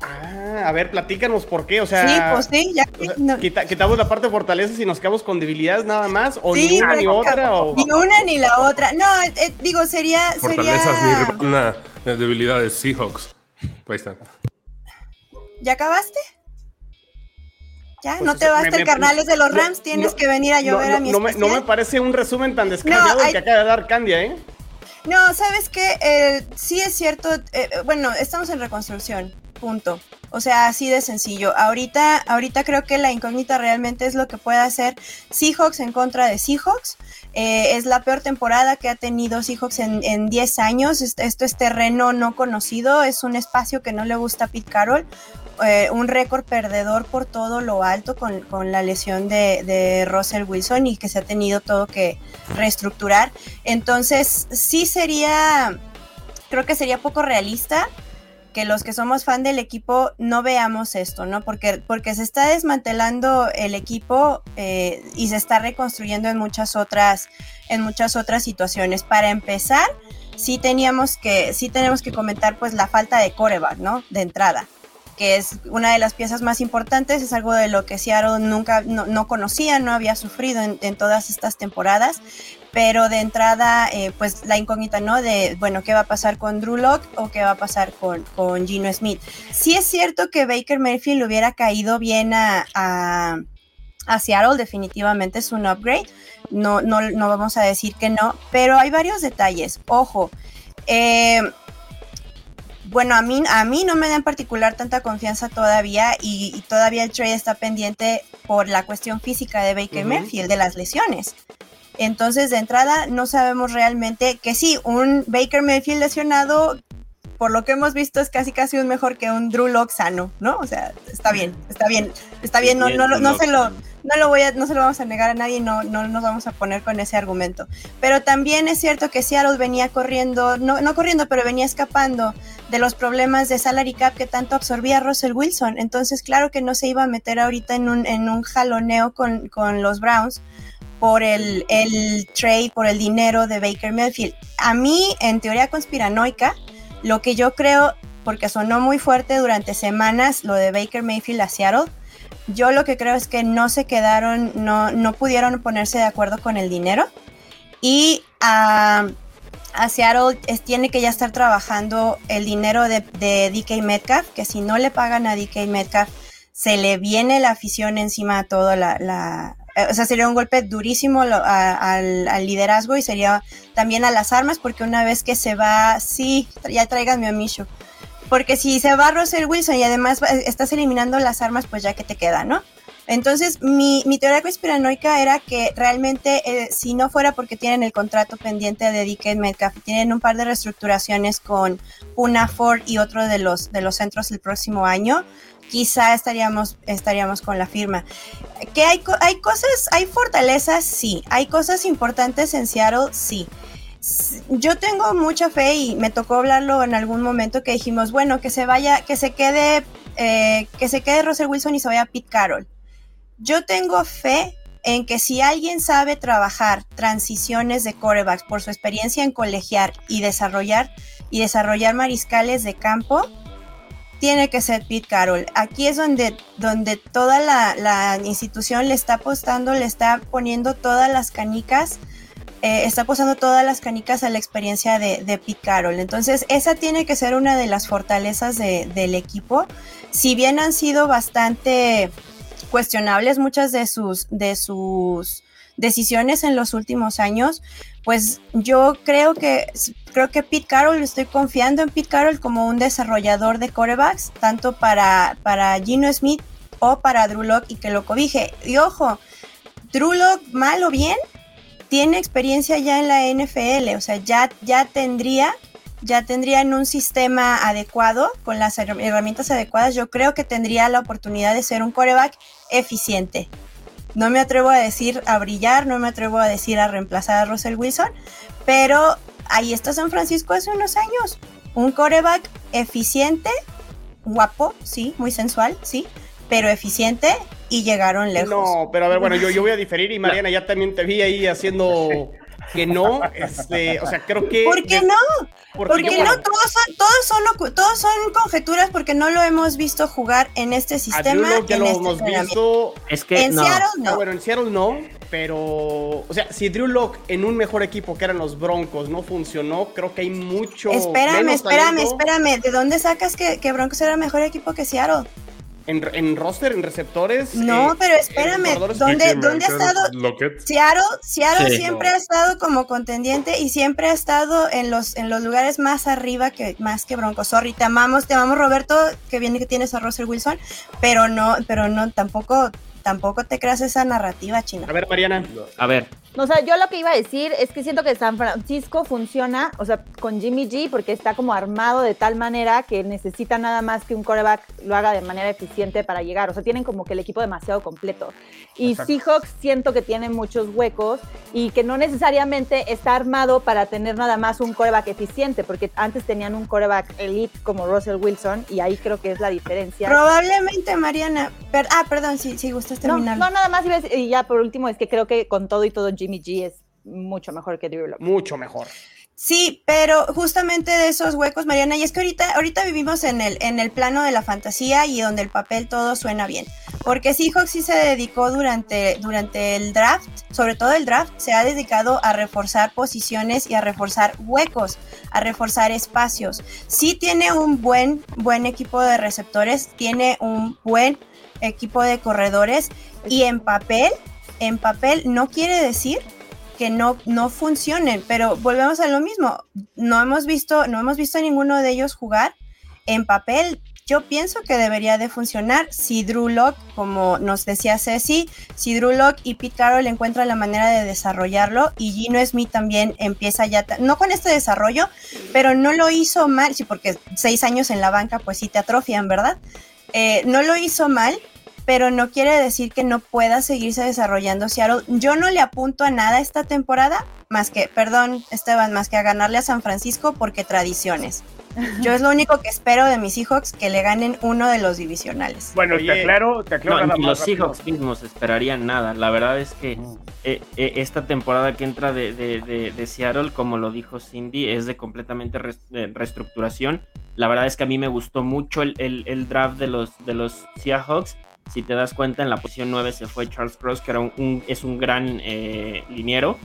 Ah, a ver, platícanos por qué. O sea, sí, pues sí, ya o sea, no- quita- quitamos la parte de fortalezas y nos quedamos con debilidades nada más, o Sí, ni una ni otra, o Ni una ni la otra. No, eh, digo, sería. Fortalezas, sería... Nirvana, eh, debilidades, Seahawks. Ahí están. ¿Ya acabaste? ¿Ya? Pues, ¿No te basta el carnales de los no, Rams? Tienes no, que venir a llover no, a mi no me, no me parece un resumen tan el hay- que acaba de dar Candia, ¿eh? No, ¿sabes qué? Eh, sí es cierto, eh, bueno, estamos en reconstrucción, punto. O sea, así de sencillo. Ahorita, ahorita creo que la incógnita realmente es lo que puede hacer Seahawks en contra de Seahawks. Eh, es la peor temporada que ha tenido Seahawks en, en 10 años. Est- Esto es terreno no conocido, es un espacio que no le gusta a Pete Carroll. Eh, un récord perdedor por todo lo alto con, con la lesión de, de Russell Wilson y que se ha tenido todo que reestructurar. Entonces, sí sería, creo que sería poco realista que los que somos fan del equipo no veamos esto, ¿no? Porque, porque se está desmantelando el equipo eh, y se está reconstruyendo en muchas otras, en muchas otras situaciones. Para empezar, sí teníamos que, sí tenemos que comentar pues la falta de coreback, ¿no? De entrada que es una de las piezas más importantes, es algo de lo que Seattle nunca, no, no conocía, no había sufrido en, en todas estas temporadas, pero de entrada, eh, pues la incógnita, ¿no? De, bueno, ¿qué va a pasar con Drew Lock o qué va a pasar con, con Gino Smith? Sí es cierto que Baker Mayfield hubiera caído bien a, a, a Seattle, definitivamente es un upgrade, no, no, no vamos a decir que no, pero hay varios detalles, ojo, eh, bueno, a mí, a mí no me da en particular tanta confianza todavía y, y todavía el trade está pendiente por la cuestión física de Baker Ujú. Mayfield, de las lesiones. Entonces, de entrada, no sabemos realmente que sí, un Baker Mayfield lesionado, por lo que hemos visto, es casi casi un mejor que un Drew Lock sano, ¿no? O sea, está bien, está bien, está bien, no, no, lo- no se lo, no lo voy a, no se lo vamos a negar a nadie, no, no nos vamos a poner con ese argumento. Pero también es cierto que Seattle venía corriendo, no, no corriendo, pero venía escapando de los problemas de salary cap que tanto absorbía Russell Wilson. Entonces, claro que no se iba a meter ahorita en un, en un jaloneo con, con los Browns por el, el trade, por el dinero de Baker Mayfield. A mí, en teoría conspiranoica, lo que yo creo, porque sonó muy fuerte durante semanas lo de Baker Mayfield a Seattle, yo lo que creo es que no se quedaron, no, no pudieron ponerse de acuerdo con el dinero y a, a Seattle tiene que ya estar trabajando el dinero de, de DK Metcalf, que si no le pagan a DK Metcalf, se le viene la afición encima a todo la, la- eh, o sea, sería un golpe durísimo lo- al, al liderazgo y sería también a las armas, porque una vez que se va, sí, ya tráiganme a Mishu. Porque si se va Russell Wilson y además estás eliminando las armas, pues ya que te queda, ¿no? Entonces, mi, mi teoría conspiranoica era que realmente, eh, si no fuera porque tienen el contrato pendiente de DK Metcalf, tienen un par de reestructuraciones con Puna Ford y otro de los, de los centros el próximo año, quizá estaríamos, estaríamos con la firma. Que hay, hay cosas, hay fortalezas, sí. Hay cosas importantes en Seattle, sí. Yo tengo mucha fe y me tocó hablarlo en algún momento que dijimos, bueno, que se vaya, que se quede, eh, que se quede Russell Wilson y se vaya Pete Carroll. Yo tengo fe en que si alguien sabe trabajar transiciones de corebacks por su experiencia en colegiar y desarrollar y desarrollar mariscales de campo, tiene que ser Pete Carroll. Aquí es donde, donde toda la, institución le está apostando, le está poniendo todas las canicas, eh, está apostando todas las canicas a la experiencia de, de Pete Carroll. Entonces, esa tiene que ser una de las fortalezas de- del equipo. Si bien han sido bastante cuestionables muchas de sus, de sus decisiones en los últimos años, pues yo creo que creo que Pete Carroll, estoy confiando en Pete Carroll como un desarrollador de corebacks, tanto para, para Gino Smith o para Drew Lock y que lo cobije. Y ojo, Drew Lock, mal o bien, tiene experiencia ya en la NFL, o sea, ya, ya tendría, ya tendría en un sistema adecuado, con las her- herramientas adecuadas, yo creo que tendría la oportunidad de ser un coreback eficiente. No me atrevo a decir a brillar, no me atrevo a decir a reemplazar a Russell Wilson, pero ahí está San Francisco hace unos años. Un coreback eficiente, guapo, sí, muy sensual, sí, pero eficiente y llegaron lejos. No, pero a ver, bueno, yo, yo voy a diferir y Mariana, ya también te vi ahí haciendo que no. Este, o sea, creo que. ¿Por qué no? Porque, no, todos son, todos son, todos son conjeturas porque no lo hemos visto jugar en este sistema. ya lo este hemos visto. Es que en no. Seattle no. Ah, bueno, en Seattle no, pero. O sea, si Drew Lock en un mejor equipo que eran los Broncos no funcionó, creo que hay mucho. espérame, menos espérame, talento espérame. ¿De dónde sacas que, que Broncos era mejor equipo que Seattle? En, en roster, en receptores. No, eh, pero espérame, ¿dónde- dónde ha estado? Lockett. Seattle, Seattle Sí. siempre ha estado como contendiente y siempre ha estado en los, en los lugares más arriba que más que Broncos. Sorry, te amamos, te amamos Roberto, que viene que tienes a Russell Wilson, pero no, pero no, tampoco, tampoco te creas esa narrativa china. A ver, Mariana. A ver, O sea, yo lo que iba a decir es que siento que San Francisco funciona, o sea, con Jimmy G, porque está como armado de tal manera que necesita nada más que un coreback lo haga de manera eficiente para llegar. O sea, tienen como que el equipo demasiado completo. Y Exacto. Seahawks siento que tiene muchos huecos y que no necesariamente está armado para tener nada más un coreback eficiente, porque antes tenían un coreback elite como Russell Wilson y ahí creo que es la diferencia. Probablemente, Mariana. per- ah, perdón, si, si gustas No, terminar. no, nada más y ya por último es que creo que con todo y todo Jimmy G es mucho mejor que Drew. Mucho mejor. Sí, pero justamente de esos huecos, Mariana, y es que ahorita, ahorita vivimos en el, en el plano de la fantasía y donde el papel todo suena bien. Porque Seahawks sí se dedicó durante, durante el draft, sobre todo el draft, se ha dedicado a reforzar posiciones y a reforzar huecos, a reforzar espacios. Sí tiene un buen, buen equipo de receptores, tiene un buen equipo de corredores y en papel, en papel no quiere decir que no, no funcionen, pero volvemos a lo mismo. No hemos visto, no hemos visto a ninguno de ellos jugar en papel. Yo pienso que debería de funcionar si Drew Lock, como nos decía Ceci, si Drew Lock y Pete Carroll encuentran la manera de desarrollarlo y Gino Smith también empieza ya, no con este desarrollo, pero no lo hizo mal, sí, porque seis años en la banca pues sí te atrofian, ¿verdad? Eh, no lo hizo mal, pero no quiere decir que no pueda seguirse desarrollando Seattle. Yo no le apunto a nada esta temporada, más que, perdón Esteban, más que a ganarle a San Francisco porque tradiciones. Yo es lo único que espero de mis Seahawks, que le ganen uno de los divisionales. Bueno, Oye, te aclaro, te aclaro no, nada ni más los rápido. Seahawks mismos esperarían nada. La verdad es que Mm. eh, eh, esta temporada que entra de, de- de- de Seattle, como lo dijo Cindy, es de completamente reestructuración. La verdad es que a mí me gustó mucho el, el- el draft de los, de los Seahawks. Si te das cuenta, en la posición 9 se fue Charles Cross, que era un, un- es un gran eh, liniero.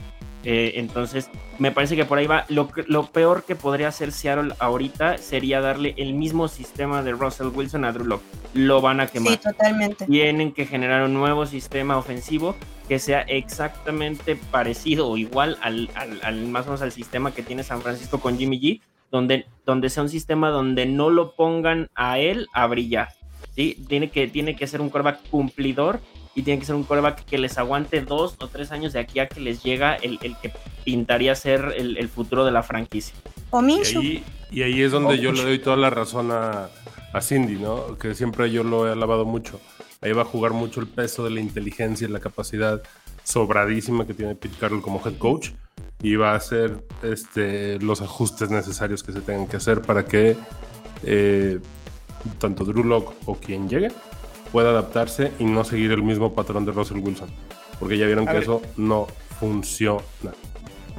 Eh, entonces, me parece que por ahí va. Lo, lo peor que podría hacer Seattle ahorita sería darle el mismo sistema de Russell Wilson a Drew Lock. Lo van a quemar Sí, totalmente. tienen que generar un nuevo sistema ofensivo que sea exactamente parecido o igual al, al- al- más o menos al sistema que tiene San Francisco con Jimmy G, donde, donde sea un sistema donde no lo pongan a él a brillar. ¿sí? Tiene, que, tiene que ser un quarterback cumplidor y tiene que ser un quarterback que les aguante dos o tres años de aquí a que les llega el, el que pintaría ser el, el futuro de la franquicia. O Y ahí, y ahí es donde yo le doy toda la razón a, a Cindy, ¿no? Que siempre yo lo he alabado mucho. Ahí va a jugar mucho el peso de la inteligencia y la capacidad sobradísima que tiene Pete Carroll como head coach. Y va a hacer este, los ajustes necesarios que se tengan que hacer para que eh, tanto Drew Lock o quien llegue pueda adaptarse y no seguir el mismo patrón de Russell Wilson. Porque ya vieron A que ver. eso no funciona.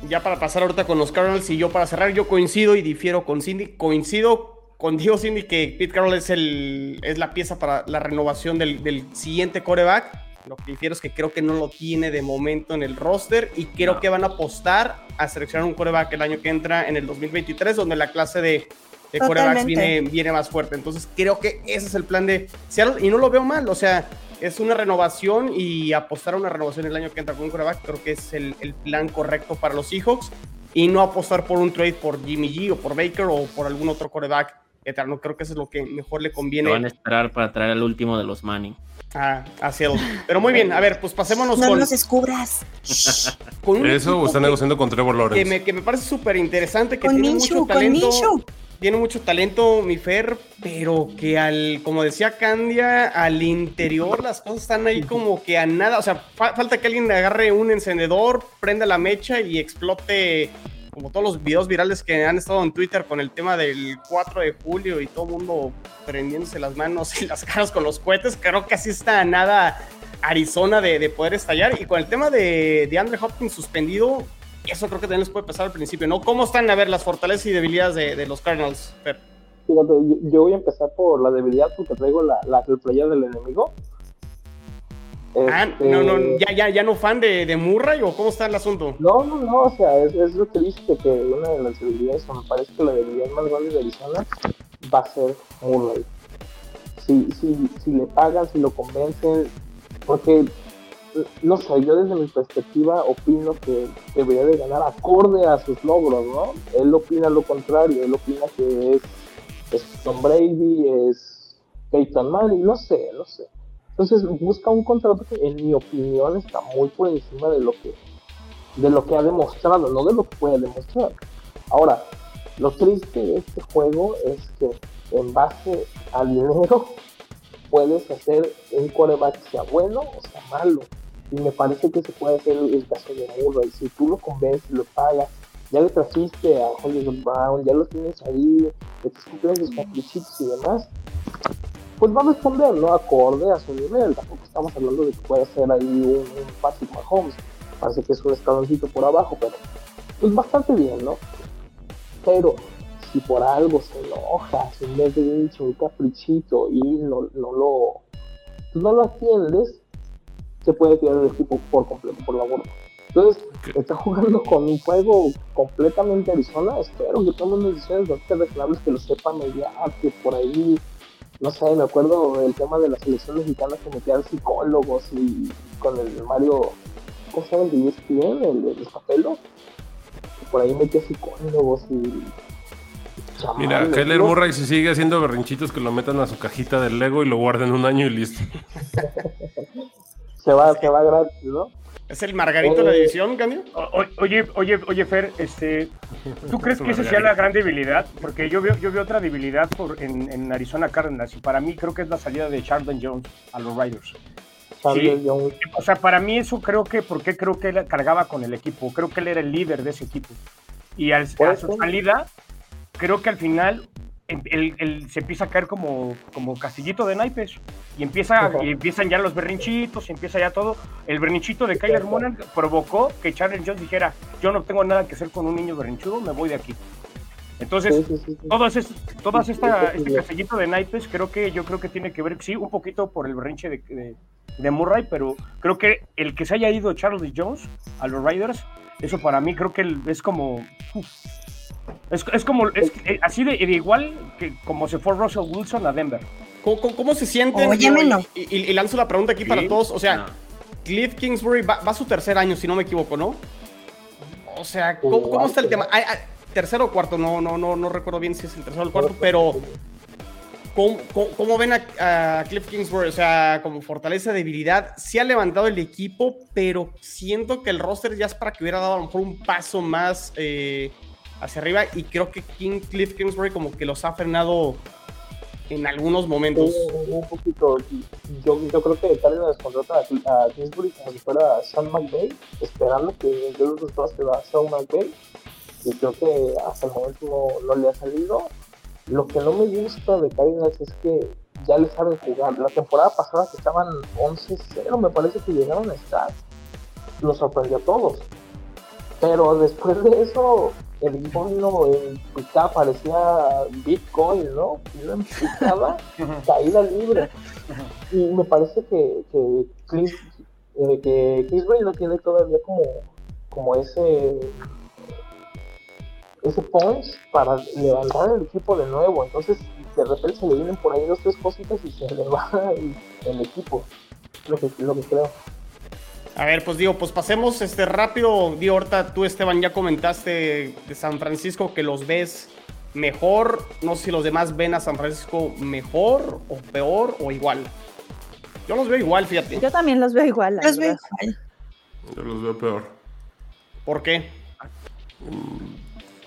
Ya para pasar ahorita con los Cardinals y yo para cerrar, yo coincido y difiero con Cindy. Coincido contigo, Cindy, que Pete Carroll es, el, es la pieza para la renovación del, del siguiente coreback. Lo que difiero es que creo que no lo tiene de momento en el roster y creo No. que van a apostar a seleccionar un coreback el año que entra en el 2023, donde la clase de, de corebacks Totalmente. viene, viene más fuerte. Entonces creo que ese es el plan de Seattle y no lo veo mal. O sea, es una renovación y apostar a una renovación el año que entra con un coreback creo que es el, el plan correcto para los Seahawks y no apostar por un trade por Jimmy G o por Baker o por algún otro coreback eterno. Creo que eso es lo que mejor le conviene van a esperar para traer al último de los Manning. a, a Seattle. Pero muy bien, a ver, pues pasémonos No con, los descubras. con un Eso o equipo está que- negociando con Trevor que Lawrence. me, que me parece súper interesante, que Con tiene mucho con talento. Tiene mucho talento, mi Fer, pero que al, como decía Candia, al interior las cosas están ahí como que a nada. O sea, fa- falta que alguien agarre un encendedor, prenda la mecha y explote como todos los videos virales que han estado en Twitter con el tema del 4 de julio y todo el mundo prendiéndose las manos y las caras con los cohetes. Creo que así está a nada Arizona de, de poder estallar. Y con el tema de, de Andre Hopkins suspendido, eso creo que también les puede pasar al principio, ¿no? ¿Cómo están, a ver, las fortalezas y debilidades de, los Cardinals, Fíjate, yo, voy a empezar por la debilidad porque traigo la, la del enemigo. Ah, no, no, este, ya, ya, ya no fan de, de, Murray o cómo está el asunto? No, no, no, o sea, es, es lo que dice que una de las debilidades, o me parece que la debilidad más grande de Arizona va a ser Murray. Si, si, si le pagan, si lo convencen, porque no sé, yo desde mi perspectiva opino que debería de ganar acorde a sus logros, ¿no? Él opina lo contrario, él opina que es, Tom Brady, es Peyton Manning, no sé, no sé. Entonces busca un contrato que en mi opinión está muy por encima de lo que de lo que ha demostrado, no de lo que puede demostrar. Ahora, lo triste de este juego es que en base al dinero puedes hacer un coreback sea bueno o sea malo. Y me parece que se puede hacer el caso de y Si tú lo convences, lo pagas, ya le trajiste a Hollywood Brown, ya lo tienes ahí, le cumpliendo sus caprichitos y demás, pues va a responder, ¿no? Acorde a su nivel. Tampoco estamos hablando de que pueda ser ahí un, un Patrick Mahomes. Parece que es un escaloncito por abajo, pero pues bastante bien, ¿no? Pero si por algo se enoja, se mete un, un caprichito y no, no lo no lo atiendes, se puede tirar el equipo por completo por la borda. Entonces, está jugando con un juego completamente Arizona. Espero que tomen decisiones bastante razonables, que lo sepa mediar, que por ahí no sé, me acuerdo del tema de la selección mexicana que metían psicólogos y con el Mario, ¿cómo se llama? El de ESPN, el Escapelo, por ahí metía psicólogos y... Mira, Keller Murray si sigue haciendo berrinchitos que lo metan a su cajita del Lego y lo guarden un año y listo. se va, se va gratis, ¿no? ¿Es el Margarito de la división, Candio? Oye, oye, oye, Fer, este, ¿tú crees que esa sea la gran debilidad? Porque yo veo, yo veo otra debilidad por, en, Arizona Cardinals y para mí creo que es la salida de Charlton Jones a los Riders. O sea, para mí eso creo que, porque creo que él cargaba con el equipo, creo que él era el líder de ese equipo. Y al, a su salida, creo que al final él, se empieza a caer como, como castillito de naipes y, empieza, y empiezan ya los berrinchitos, y empieza ya todo. El berrinchito de Kyler Murray provocó que Charles Jones dijera, yo no tengo nada que hacer con un niño berrinchudo, me voy de aquí. Entonces, todo, todas esta, este castillito de naipes, creo que yo creo que tiene que ver, sí, un poquito por el berrinche de, de, Murray, pero creo que el que se haya ido Charles Jones a los Riders, eso para mí creo que es como... Es, como, es, eh, así de, igual que como se fue Russell Wilson a Denver. ¿Cómo, se sienten? y, lanzo la pregunta aquí para todos. O sea, Cliff Kingsbury va, a su tercer año, si no me equivoco, ¿no? O sea, ¿cómo, está el tema? tercero o cuarto, no, no, no, no recuerdo bien si es el tercero o el cuarto, pero ¿cómo, ven a, Cliff Kingsbury? O sea, como fortaleza, debilidad, sí ha levantado el equipo, pero siento que el roster ya es para que hubiera dado a lo mejor un paso más eh, hacia arriba y creo que King, Cliff Kingsbury como que los ha frenado en algunos momentos. un poquito. Yo, yo creo que Cardinals contrata a, Kingsbury como si fuera Sean McVay, esperando que de los resultados que va Sean McVay. Y creo que hasta el momento no, le ha salido. Lo que no me gusta de Cardinals es que ya le saben jugar. La temporada pasada que estaban 11-0, me parece que llegaron a estar. Nos sorprendió a todos. Pero después de eso, el icono en picada parecía Bitcoin, ¿no? Y una picada, caída libre. Y me parece que, que Chris, eh, que Chris no tiene todavía como, como ese ese punch para levantar el equipo de nuevo. Entonces, de repente se le vienen por ahí dos, tres cositas y se le va el, el equipo. Lo que, lo que creo. A ver, pues digo, pues pasemos este rápido. Digo, ahorita tú, Esteban, ya comentaste de San Francisco que los ves mejor. No sé si los demás ven a San Francisco mejor o peor o igual. Yo los veo igual, fíjate. Yo también los veo igual. Los veo igual. Yo los veo peor. ¿Por qué? Mm,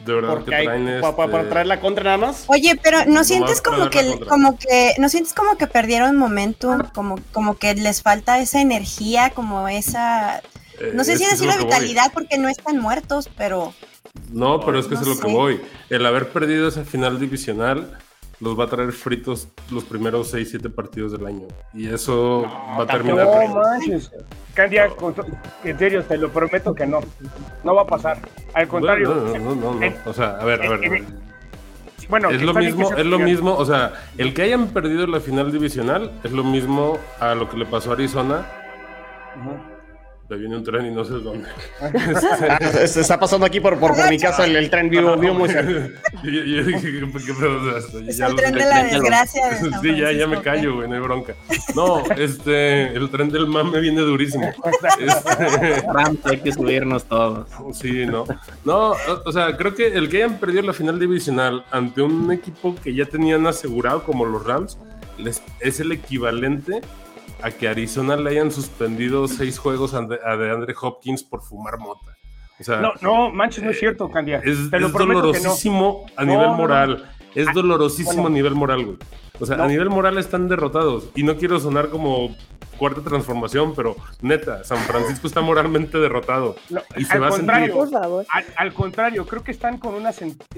de verdad que traen este... para, traer la contra nada más. Oye, pero no sientes como que como que no sientes como que perdieron momentum, como como que les falta esa energía, como esa no sé si decir la vitalidad porque no están muertos, pero no, pero es que es lo que voy. El haber perdido esa final divisional los va a traer fritos los primeros 6, 7 partidos del año. Y eso va a terminar. No manches. Candia, en serio, te lo prometo que no. No va a pasar. Al contrario. No, no, no, no, O sea, a ver, a ver. Bueno, es lo mismo, es lo mismo, o sea, el que hayan perdido la final divisional es lo mismo a lo que le pasó a Arizona me viene un tren y no sé dónde. Se está pasando aquí por, por, por mi casa el, tren vivo, vivo muy cerca. yo, dije, ¿qué pedo? Es el tren de la desgracia. sí, ya, ya me callo, güey, no hay bronca. No, este, el tren del mame viene durísimo. Este... Rams, hay que subirnos todos. Sí, no. No, o sea, creo que el que hayan perdido la final divisional ante un equipo que ya tenían asegurado como los Rams, les, es el equivalente a que Arizona le hayan suspendido seis juegos a de Andre Hopkins por fumar mota. O sea, no, no, manches, no es cierto, Candia. Es, dolorosísimo a nivel moral. Es ah, dolorosísimo a nivel moral, güey. O sea, a nivel moral están derrotados. Y no quiero sonar como cuarta transformación, pero neta, San Francisco está moralmente derrotado. y se va a sentir. Al, contrario, creo que están con, una,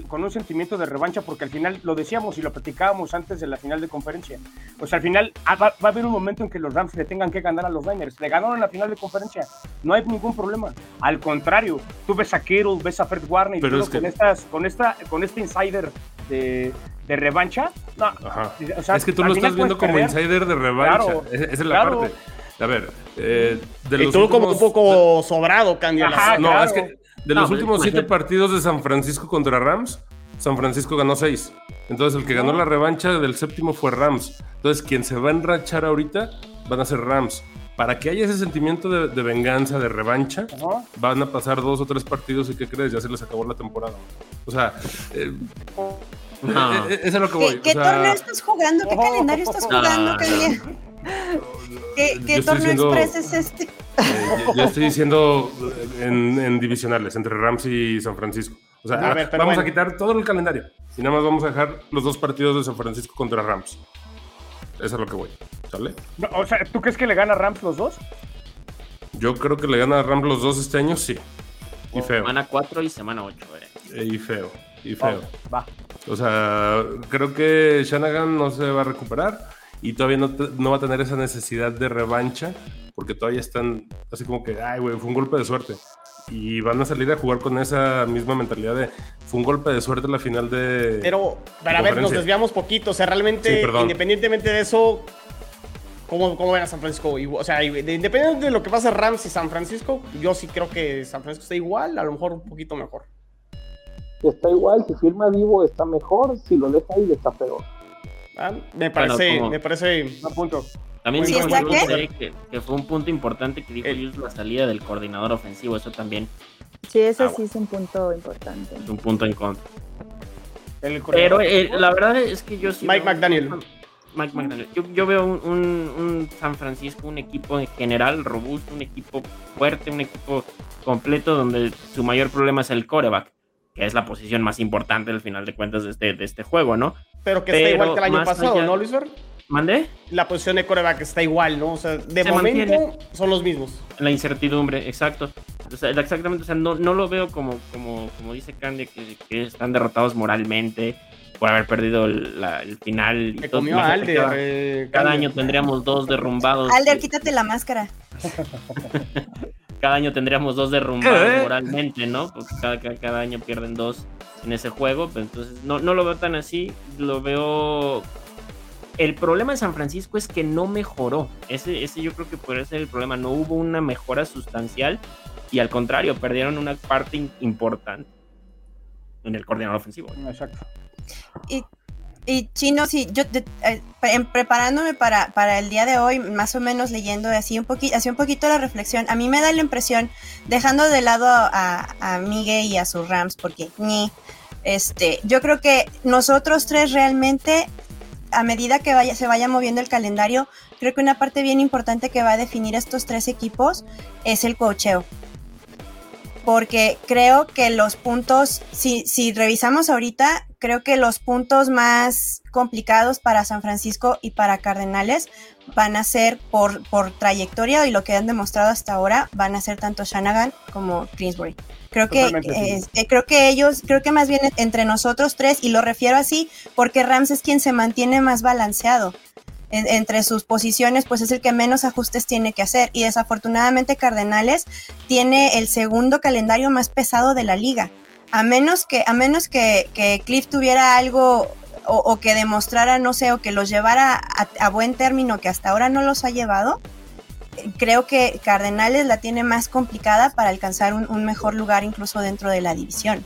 con un sentimiento de revancha, porque al final lo decíamos y lo platicábamos antes de la final de conferencia. O sea, al final ah, va, a haber un momento en que los Rams le tengan que ganar a los Niners. Le ganaron en la final de conferencia. No hay ningún problema. Al contrario, tú ves a Kittle, ves a Fred Warner y todo con, estas, con, esta, con este insider de, de revancha. No, es que tú lo estás viendo como insider de revancha. Esa es la parte. A ver, eh, de los y tú como un poco sobrado, Candia. no, es que de los últimos siete partidos de San Francisco contra Rams, San Francisco ganó seis. Entonces el que ganó la revancha del séptimo fue Rams. Entonces quien se va a enrachar ahorita van a ser Rams. Para que haya ese sentimiento de, venganza, de revancha, van a pasar dos o tres partidos y ¿qué crees? Ya se les acabó la temporada. O sea, eh, no. Eh, es lo que voy. ¿Qué, torneo estás jugando? ¿Qué calendario estás jugando, ¿Qué, torneo express es este? Eh, yo, estoy diciendo en, divisionales, entre Rams y San Francisco. O sea, vamos a quitar todo el calendario y nada más vamos a dejar los dos partidos de San Francisco contra Rams. Eso es lo que voy. ¿Sale? o sea, ¿tú crees que le gana Rams los dos? Yo creo que le gana a Rams los dos este año, sí. Y feo. Semana 4 y semana 8, eh. Y feo y feo. va. O sea, creo que Shanahan no se va a recuperar y todavía no, no, va a tener esa necesidad de revancha porque todavía están así como que, ay, güey, fue un golpe de suerte. Y van a salir a jugar con esa misma mentalidad de fue un golpe de suerte la final de. Pero, para ver, nos desviamos poquito. O sea, realmente, independientemente de eso, ¿Cómo, ¿Cómo, ven a San Francisco? O sea, independientemente de lo que pasa Rams y San Francisco, yo sí creo que San Francisco está igual, a lo mejor un poquito mejor está igual, si firma vivo está mejor, si lo deja ahí está peor. Ah, me parece, me parece un punto. También que, que, fue un punto importante que dijo ellos la salida del coordinador ofensivo, eso también. Sí, eso sí es un punto importante. Es un punto en contra. Pero eh, la verdad es que yo sí. Mike McDaniel. Mike McDaniel. Yo, veo un, un, San Francisco, un equipo en general robusto, un equipo fuerte, un equipo completo donde su mayor problema es el coreback que es la posición más importante al final de cuentas de este, de este juego, ¿no? Pero que está igual que el año pasado, ¿no, Luis ¿Mandé? La posición de coreback está igual, ¿no? O sea, de momento son los mismos. La incertidumbre, exacto. O sea, exactamente, o sea, no, no lo veo como, como, como dice Candy, que, que están derrotados moralmente por haber perdido el, el final. Y comió Alder, cada, eh, cada año tendríamos dos derrumbados. Alder, quítate la máscara. cada año tendríamos dos derrumbados ¿Eh? moralmente, ¿no? Porque cada, cada, año pierden dos en ese juego. Pero entonces no, no lo veo tan así. Lo veo. El problema de San Francisco es que no mejoró. Ese, ese yo creo que podría ser el problema. No hubo una mejora sustancial. Y al contrario, perdieron una parte importante en el coordinador ofensivo. Exacto. Y y chino, sí, yo eh, preparándome para, para, el día de hoy, más o menos leyendo así un, poquito, así un poquito la reflexión, a mí me da la impresión, dejando de lado a, a Miguel y a sus Rams, porque ni, este, yo creo que nosotros tres realmente, a medida que vaya, se vaya moviendo el calendario, creo que una parte bien importante que va a definir estos tres equipos es el cocheo. Porque creo que los puntos, si, si revisamos ahorita, creo que los puntos más complicados para San Francisco y para Cardenales van a ser por, por trayectoria y lo que han demostrado hasta ahora, van a ser tanto Shanagan como Greensbury. Creo que, eh, creo que ellos, creo que más bien entre nosotros tres, y lo refiero así porque Rams es quien se mantiene más balanceado. entre sus posiciones, pues es el que menos ajustes tiene que hacer. Y desafortunadamente Cardenales tiene el segundo calendario más pesado de la liga a menos que, a menos que, Cliff tuviera algo o, que demostrara, no sé, o que los llevara a, buen término, que hasta ahora no los ha llevado, creo que Cardenales la tiene más complicada para alcanzar un, mejor lugar incluso dentro de la división.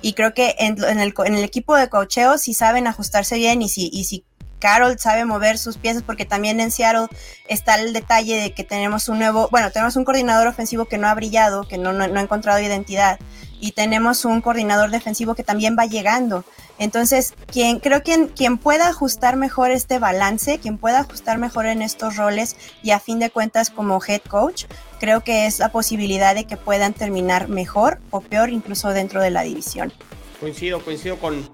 Y creo que en, el, en el, equipo de cocheo si saben ajustarse bien y si, y si Carol sabe mover sus piezas porque también en Seattle está el detalle de que tenemos un nuevo, bueno, tenemos un coordinador ofensivo que no ha brillado, que no, no, ha encontrado identidad y tenemos un coordinador defensivo que también va llegando. Entonces, quien, creo que quien pueda ajustar mejor este balance, quien pueda ajustar mejor en estos roles y a fin de cuentas como head coach, creo que es la posibilidad de que puedan terminar mejor o peor incluso dentro de la división. Coincido, coincido con,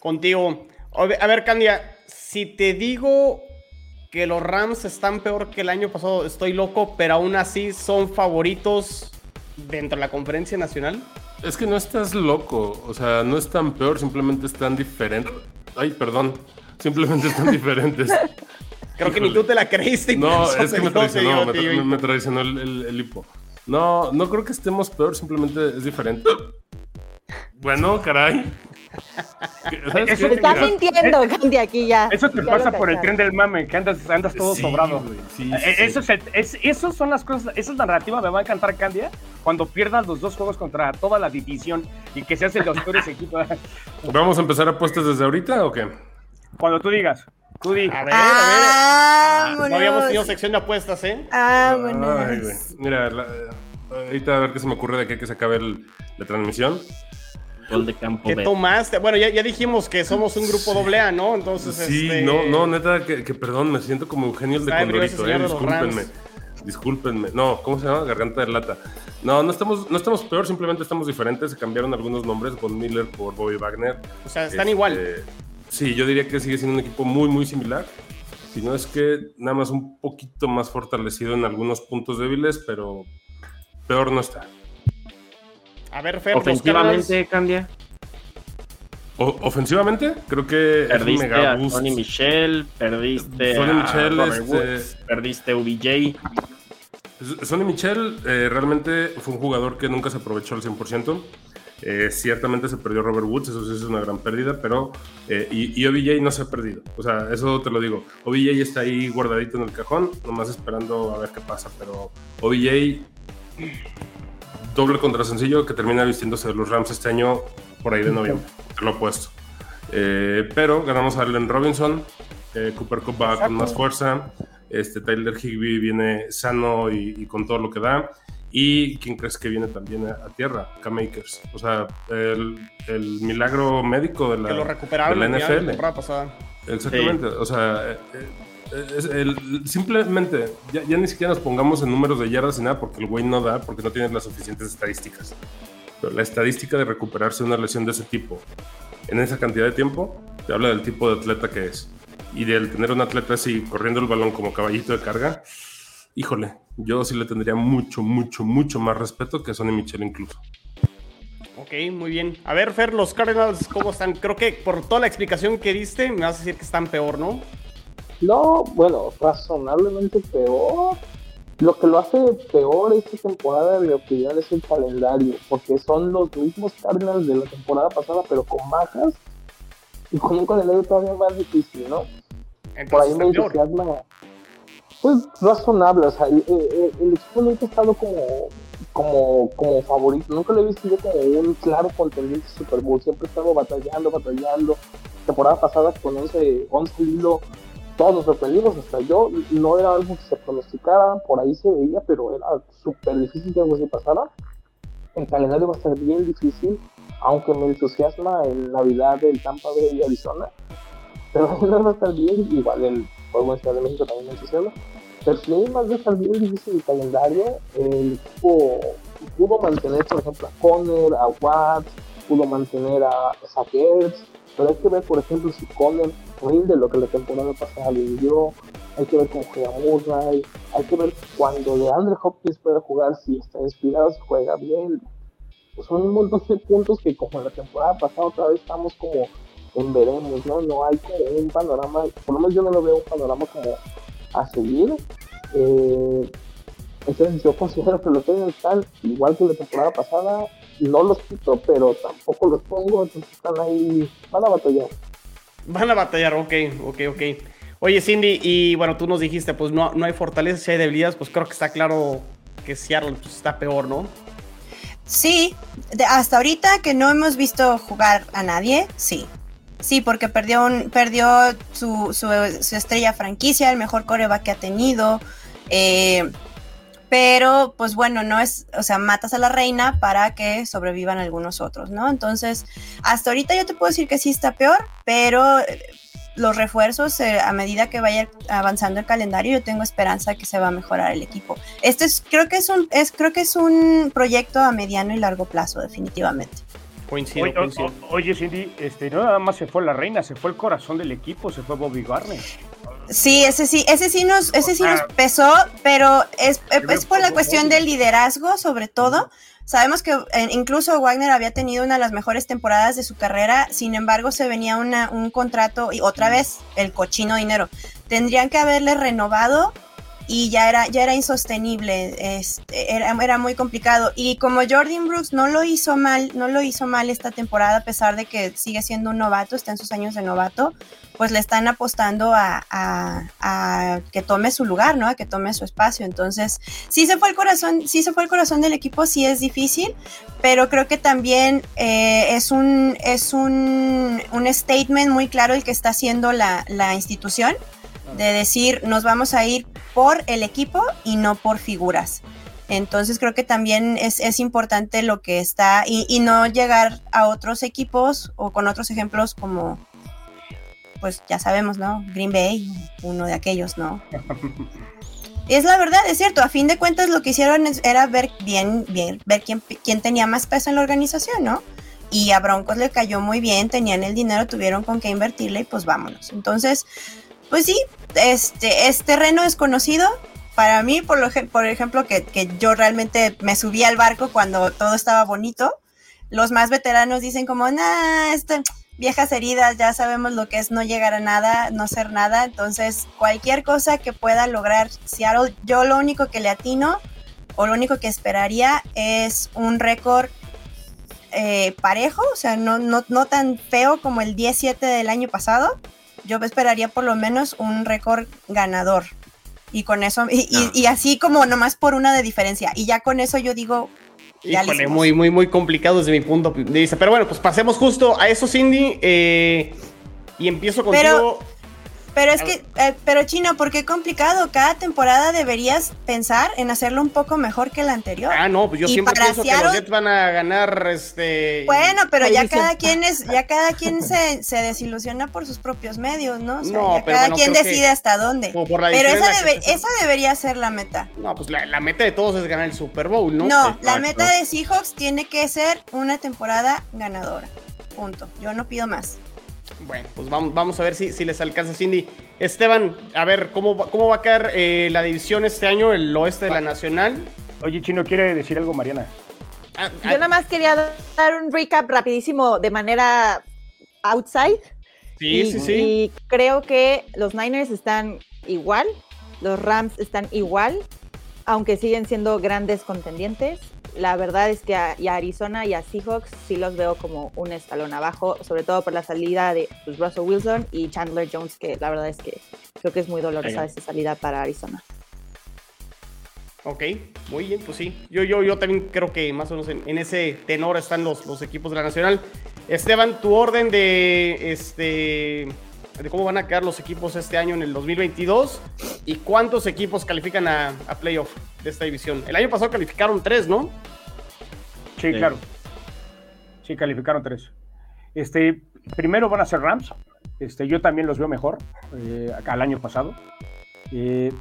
contigo. A ver, Candia, si te digo que los Rams están peor que el año pasado, estoy loco, pero aún así son favoritos dentro de la conferencia nacional. Es que no estás loco, o sea, no están peor, simplemente están diferentes. Ay, perdón, simplemente están diferentes. Creo que ni tú te la creíste. No, es que me traicionó, me, traicionó el, el, hipo. No, no creo que estemos peor, simplemente es diferente. Bueno, caray. Eso te estás mintiendo, Candy, aquí ya. Eso te pasa por el tren del mame, que andas, andas todo sobrado. Eh, eso es, esos son las cosas, esa es la narrativa me va a encantar Candia cuando pierdas los dos juegos contra toda la división y que se hacen los peores equipos. ¿Vamos a empezar apuestas desde ahorita o qué? Cuando tú digas. Tú di. A ver, a ver. No habíamos tenido sección de apuestas, ¿eh? Ah, bueno. Mira, ahorita a ver qué se me ocurre de aquí que se acabe la transmisión de campo. ¿Qué tomaste? Bueno, ya, ya, dijimos que somos un grupo doble A, ¿no? Entonces. Sí, este... no, no, neta, que, perdón, me siento como Eugenio el de Condorito, eh. Discúlpenme. Discúlpenme. No, ¿cómo se llama? Garganta de lata. No, no estamos, no estamos peor, simplemente estamos diferentes. Se cambiaron algunos nombres, Von Miller por Bobby Wagner. O sea, están igual. Este, sí, yo diría que sigue siendo un equipo muy, muy similar. Si no es que nada más un poquito más fortalecido en algunos puntos débiles, pero peor no está. A ver, Fer, Ofensivamente, Candia. ofensivamente, creo que perdiste a Tony Michel, perdiste Sonny Michel, este... perdiste UBJ. Sonny Michel eh, realmente fue un jugador que nunca se aprovechó al 100%. Eh, ciertamente se perdió Robert Woods, eso sí es una gran pérdida, pero eh, y, y, OBJ no se ha perdido. O sea, eso te lo digo. OBJ está ahí guardadito en el cajón, nomás esperando a ver qué pasa, pero OBJ doble contra sencillo que termina vistiéndose de los Rams este año por ahí de noviembre. Lo he puesto. Eh, pero ganamos a Allen Robinson. Eh, Cooper Cup va con más fuerza. Este Tyler Higby viene sano y, con todo lo que da. ¿Y quién crees que viene también a, tierra? K-Makers. O sea, el, milagro médico de la, que lo recuperaron de la NFL. La pasada. Exactamente. O sea, eh, simplemente, ya, ni siquiera nos pongamos en números de yardas ni nada, porque el güey no da, porque no tiene las suficientes estadísticas. Pero la estadística de recuperarse de una lesión de ese tipo en esa cantidad de tiempo, te habla del tipo de atleta que es. Y del tener un atleta así corriendo el balón como caballito de carga, híjole, yo sí le tendría mucho, mucho, mucho más respeto que a Sonny Michel incluso. Ok, muy bien. A ver, Fer, los Cardinals, ¿cómo están? Creo que por toda la explicación que diste, me vas a decir que están peor, ¿no? No, bueno, razonablemente peor. Lo que lo hace peor esta temporada, en mi opinión, es el calendario, porque son los mismos Cardinals de la temporada pasada, pero con bajas y con un calendario todavía más difícil, ¿no? Por ahí me entusiasma. Pues razonable, o sea, el, equipo nunca ha estado como, como, como favorito, nunca lo he visto yo como un claro contendiente Super Bowl, siempre he estado batallando, batallando. Temporada pasada con 11, 11 hilo todos nos sorprendimos, hasta yo, no era algo que se pronosticara, por ahí se veía, pero era súper difícil que algo se pasara. El calendario va a ser bien difícil, aunque me entusiasma en Navidad del Tampa Bay y Arizona. Pero va a estar bien, igual el juego en Ciudad de México también me entusiasma. Pero si más va a estar bien difícil el calendario, el equipo pudo mantener, por ejemplo, a Conner, a Watts, pudo mantener a Sackers, pero hay que ver, por ejemplo, si Conner rinde lo que la temporada pasada dio, hay que ver cómo juega Murray, hay que ver cuando de Hopkins puede jugar, si está inspirado, si juega bien. son un montón de puntos que como la temporada pasada otra vez estamos como en veremos, ¿no? No hay como un panorama, por lo menos yo no lo veo un panorama como a seguir. Eh, entonces yo considero que los Titans están igual que la temporada pasada, no los quito, pero tampoco los pongo, entonces están ahí, van a batallar. Van a batallar, ok, ok, ok. Oye, Cindy, y bueno, tú nos dijiste, pues no, no hay fortalezas, si hay debilidades, pues creo que está claro que Seattle pues, está peor, ¿no? Sí, hasta ahorita que no hemos visto jugar a nadie, sí. Sí, porque perdió, perdió su, su, estrella franquicia, el mejor coreback que ha tenido. Eh, pero pues bueno, no es, o sea, matas a la reina para que sobrevivan algunos otros, ¿no? Entonces, hasta ahorita yo te puedo decir que sí está peor, pero eh, los refuerzos eh, a medida que vaya avanzando el calendario, yo tengo esperanza que se va a mejorar el equipo. Este es, creo que es un, es, creo que es un proyecto a mediano y largo plazo, definitivamente. Coincido, oye, oye, Cindy, este, no nada más se fue la reina, se fue el corazón del equipo, se fue Bobby Garner. Sí, ese sí, ese sí nos, ese sí nos pesó, pero es, es por la cuestión del liderazgo, sobre todo. Sabemos que eh, incluso Wagner había tenido una de las mejores temporadas de su carrera, sin embargo se venía una, un contrato y otra vez el cochino dinero. Tendrían que haberle renovado y ya era, ya era insostenible, este, era, era, muy complicado. Y como Jordan Brooks no lo hizo mal, no lo hizo mal esta temporada, a pesar de que sigue siendo un novato, está en sus años de novato, pues le están apostando a, que tome su lugar, ¿no? A que tome su espacio. Entonces, sí se fue el corazón, sí se fue el corazón del equipo, sí es difícil, pero creo que también eh, es un, es un, un, statement muy claro el que está haciendo la, la institución de decir nos vamos a ir por el equipo y no por figuras. Entonces creo que también es, importante lo que está y, no llegar a otros equipos o con otros ejemplos como, pues ya sabemos, ¿no? Green Bay, uno de aquellos, ¿no? es la verdad, es cierto, a fin de cuentas lo que hicieron era ver bien, bien, ver quién, quién tenía más peso en la organización, ¿no? Y a Broncos le cayó muy bien, tenían el dinero, tuvieron con qué invertirle y pues vámonos. Entonces, pues sí, este, es terreno desconocido. Para mí, por, lo, por ejemplo, que, yo realmente me subí al barco cuando todo estaba bonito. Los más veteranos dicen como, nah, este, viejas heridas, ya sabemos lo que es no llegar a nada, no ser nada. Entonces, cualquier cosa que pueda lograr Seattle, yo lo único que le atino o lo único que esperaría es un récord eh, parejo, o sea, no, no, no tan feo como el 17 del año pasado, yo esperaría por lo menos un récord ganador. Y con eso, y, así como nomás por una de diferencia. Y ya con eso yo digo, Híjole, muy, muy, muy complicado desde mi punto de vista. Pero bueno, pues pasemos justo a eso, Cindy. Eh, y empiezo contigo. Pero es que, eh, pero Chino, ¿por qué complicado? Cada temporada deberías pensar en hacerlo un poco mejor que la anterior. Ah, no, pues yo siempre pienso que los Jets van a ganar, este... Bueno, pero ya cada quien es, ya cada quien se, se, desilusiona por sus propios medios, ¿no? O sea, no, ya cada quien decide hasta dónde. pero esa, esa, debería ser la meta. No, pues la, la, meta de todos es ganar el Super Bowl, ¿no? No, la meta de Seahawks tiene que ser una temporada ganadora. Punto. Yo no pido más. Bueno, pues vamos, vamos a ver si, si les alcanza Cindy. Esteban, a ver, ¿cómo, cómo va a caer eh, la división este año, el oeste de la Nacional? Oye, Chino, ¿quiere decir algo, Mariana? Ah, Yo nada más quería dar un recap rapidísimo de manera outside. Sí, sí, sí. Y creo que los Niners están igual, los Rams están igual, aunque siguen siendo grandes contendientes la verdad es que a, Arizona y a Seahawks sí los veo como un escalón abajo, sobre todo por la salida de pues, Russell Wilson y Chandler Jones, que la verdad es que creo que es muy dolorosa esa salida para Arizona. Ok, muy bien, pues sí. Yo, yo, yo también creo que más o menos en, ese tenor están los, los equipos de la Nacional. Esteban, tu orden de este de cómo van a quedar los equipos este año en el 2022 y cuántos equipos califican a, a playoff de esta división. El año pasado calificaron tres, ¿no? Sí, claro. Sí, calificaron tres. Este, primero van a ser Rams. Este, yo también los veo mejor eh, al año pasado. Eh,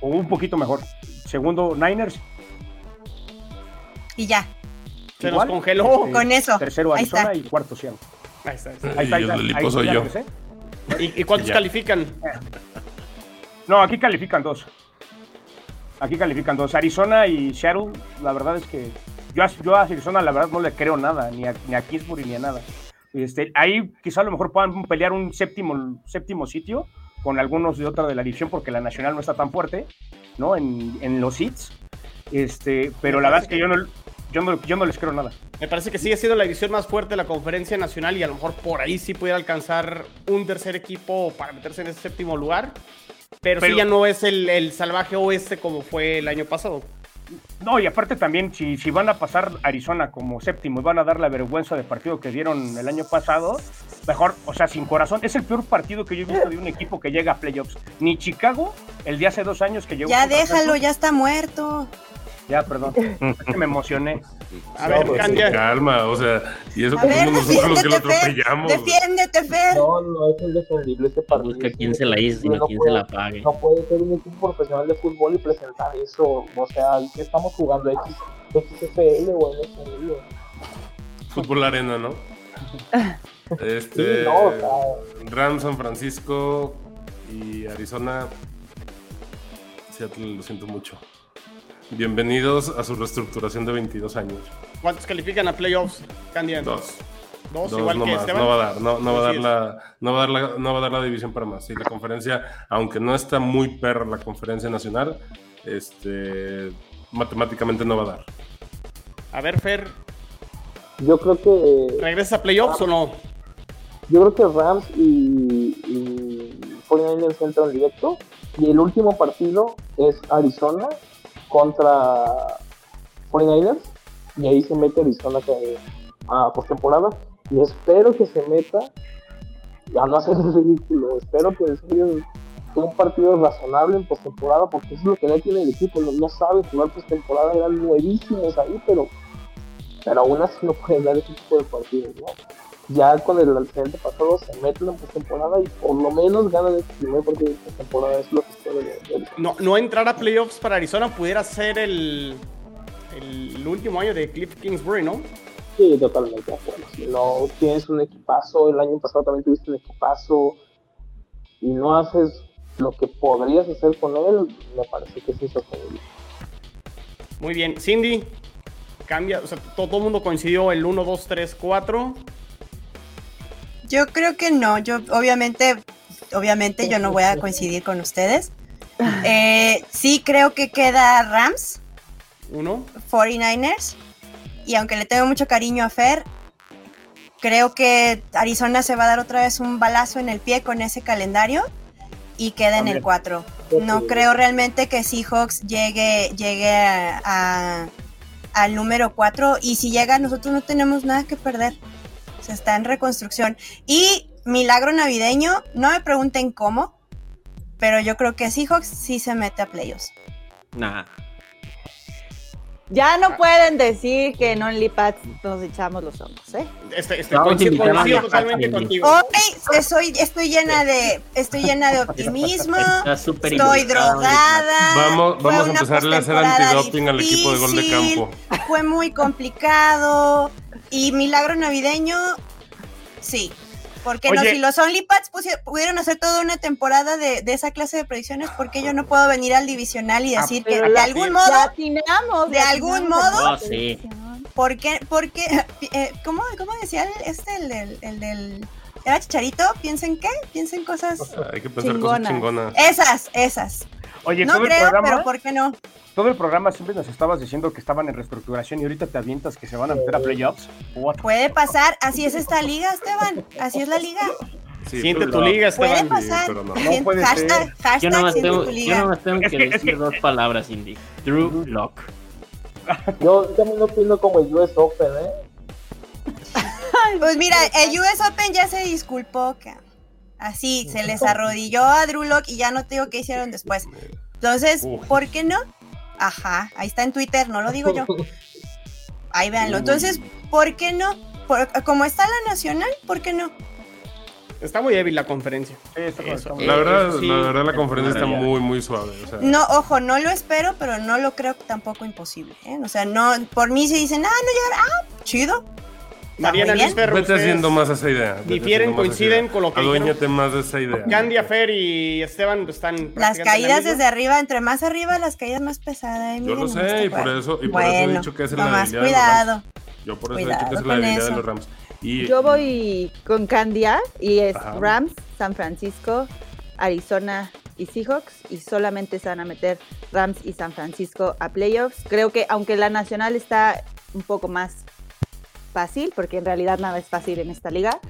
o un poquito mejor. Segundo, Niners. Y ya. Se nos congeló. Con eso. Tercero Ahí Arizona está. y cuarto Seattle. Ahí está. ahí está. Ahí está, ahí del está, ya yo. empecé. ¿Y, y cuántos Ya. califican? No, aquí califican dos. Aquí califican dos. Arizona y Seattle, la verdad es que yo a, yo a Arizona la verdad no le creo nada, ni a, ni a Kingsbury ni a nada. Este, ahí quizá a lo mejor puedan pelear un séptimo, séptimo sitio con algunos de otra de la división porque la nacional no está tan fuerte, ¿no? En, en los hits. Este, pero la verdad es que yo no, yo, no, yo no les creo nada. Me parece que sigue siendo la división más fuerte de la conferencia nacional y a lo mejor por ahí sí pudiera alcanzar un tercer equipo para meterse en ese séptimo lugar. Pero, Pero- sí ya no es el, el salvaje oeste como fue el año pasado. No, y aparte también, si, si van a pasar Arizona como séptimo y van a dar la vergüenza de partido que dieron el año pasado, mejor, o sea, sin corazón, es el peor partido que yo he visto de un equipo que llega a playoffs. Ni Chicago, el de hace dos años que llegó. Ya déjalo, ya está muerto. Ya, perdón. Es que me emocioné. A No, ver, pues, Candia. Calma, o sea, y eso fuimos nosotros los que lo atropellamos. Defiéndete, Fer. No, no es indefendible ese partido. Busca quién se la hizo, No quién se puede- la pague. No puede ser un equipo profesional de fútbol y presentar eso. O sea, ¿qué estamos jugando? X, XFL o NFL. Fútbol arena, ¿no? Este. Sí, no, o sea- Rams, San Francisco y Arizona. Seattle, lo siento mucho. Bienvenidos a su reestructuración de 22 años. ¿Cuántos califican a playoffs, Candia? Dos. Dos, Dos igual que nomás, Esteban. no va a dar, no, no va a dar la, no va a dar la, no va a dar la división para más. Y la conferencia, aunque no está muy perra la conferencia nacional, este matemáticamente no va a dar. A ver, Fer, Yo creo que ¿regresas a playoffs o no? yo creo que Rams y, y 49ers entran directo. Y el último partido es Arizona contra 49ers. Y ahí se mete Arizona que- a postemporada. Y espero que se meta a no hacer el ridículo. Espero que en un partido razonable en postemporada. Porque eso es lo que no tiene el equipo. No, no sabe jugar postemporada. Eran nuevísimos ahí, pero, pero aún así no pueden dar ese tipo de partidos. Ya con el antecedente pasado se meten en postemporada y por lo menos ganan el primer partido de postemporada, es lo que espero de, No, no entrar a playoffs para Arizona pudiera ser el, el último año de Cliff Kingsbury, ¿no? Sí, totalmente de acuerdo. Si no tienes un equipazo, el año pasado también tuviste un equipazo y no haces lo que podrías hacer con él, me parece que es insostenible. Muy bien. Cindy, cambia, o sea, todo, todo el mundo coincidió el 1, 2, 3, 4. Yo creo que no. Yo, obviamente, obviamente, yo no voy a coincidir con ustedes. Eh, sí creo que queda Rams, 1. 49ers. Y aunque le tengo mucho cariño a Fer, creo que Arizona se va a dar otra vez un balazo en el pie con ese calendario y queda en el También. 4. No creo realmente que Seahawks llegue, llegue a, a- al número 4 y si llega nosotros no tenemos nada que perder. Se está en reconstrucción. Y milagro navideño, no me pregunten cómo, pero yo creo que Seahawks sí se mete a playoffs. Nah. Ya no pueden decir que en OnlyPads nos echamos los hombros, ¿eh? Este, este, coincido, totalmente contigo. Hoy estoy, estoy llena de, estoy llena de optimismo. Está súper Estoy drogada. Vamos, vamos a empezarle a hacer antidoping al equipo de gol de campo. Fue muy complicado. Y milagro navideño, sí. Porque no, si los OnlyPads pudieron hacer toda una temporada de, de esa clase de predicciones, ¿por qué yo no puedo venir al divisional y decir que de algún modo, de algún modo- Oh, sí. predicción. ¿por qué? ¿Por qué? Eh, ¿cómo, ¿Cómo decía el, este, el del, el del... ¿Era Chicharito? ¿Piensen qué? Piensen cosas... Hay que pensar Chingonas. cosas chingonas. Esas, esas. Oye, No todo el creo, programa, pero ¿por qué no? todo el programa siempre nos estabas diciendo que estaban en reestructuración y ahorita te avientas que se van a meter a playoffs. What? Puede pasar, así es esta liga, Esteban. Así es la liga. Sí, Siente tu no. liga, Puede Esteban. pasar. pero no. Sien- puede hashtag, ser. Yo hashtag nomás siente tengo, tu yo liga. nomás tengo que decir dos palabras, Cindy. Drew Lock. Yo también opino como el US Open, ¿eh? Pues mira, el US Open ya se disculpó. ca- Así, se les arrodilló a Drew Lock y ya no te digo qué hicieron después. Entonces. ¿por qué no? Ajá, ahí está en Twitter, no lo digo yo. Ahí véanlo. Entonces, ¿por qué no? Por- como está la nacional, ¿por qué no? está muy débil la conferencia. Sí, está La verdad, sí. la verdad la conferencia está muy, muy suave. o sea, No, ojo, no lo espero, pero no lo creo tampoco imposible. ¿eh? O sea, no, por mí si dicen, ah, no llegar, ah, chido. Mariana Luis. Ferro, Vete haciendo más esa idea. difieren, coinciden idea. con lo que Aduéñate más de esa idea. Candia, Fer y Esteban están. Las caídas desde arriba, entre más arriba, las caídas más pesadas. ¿eh? Yo lo sé, nomás te y por eso- y por eso he dicho que es la debilidad de los cuidado. Yo por eso he Cuidado dicho que es la debilidad de los Rams. Y, Yo voy con Candia y es Ajá. Rams, San Francisco, Arizona y Seahawks y solamente se van a meter Rams y San Francisco a playoffs. Creo que aunque la nacional está un poco más fácil, porque en realidad nada es fácil en esta liga,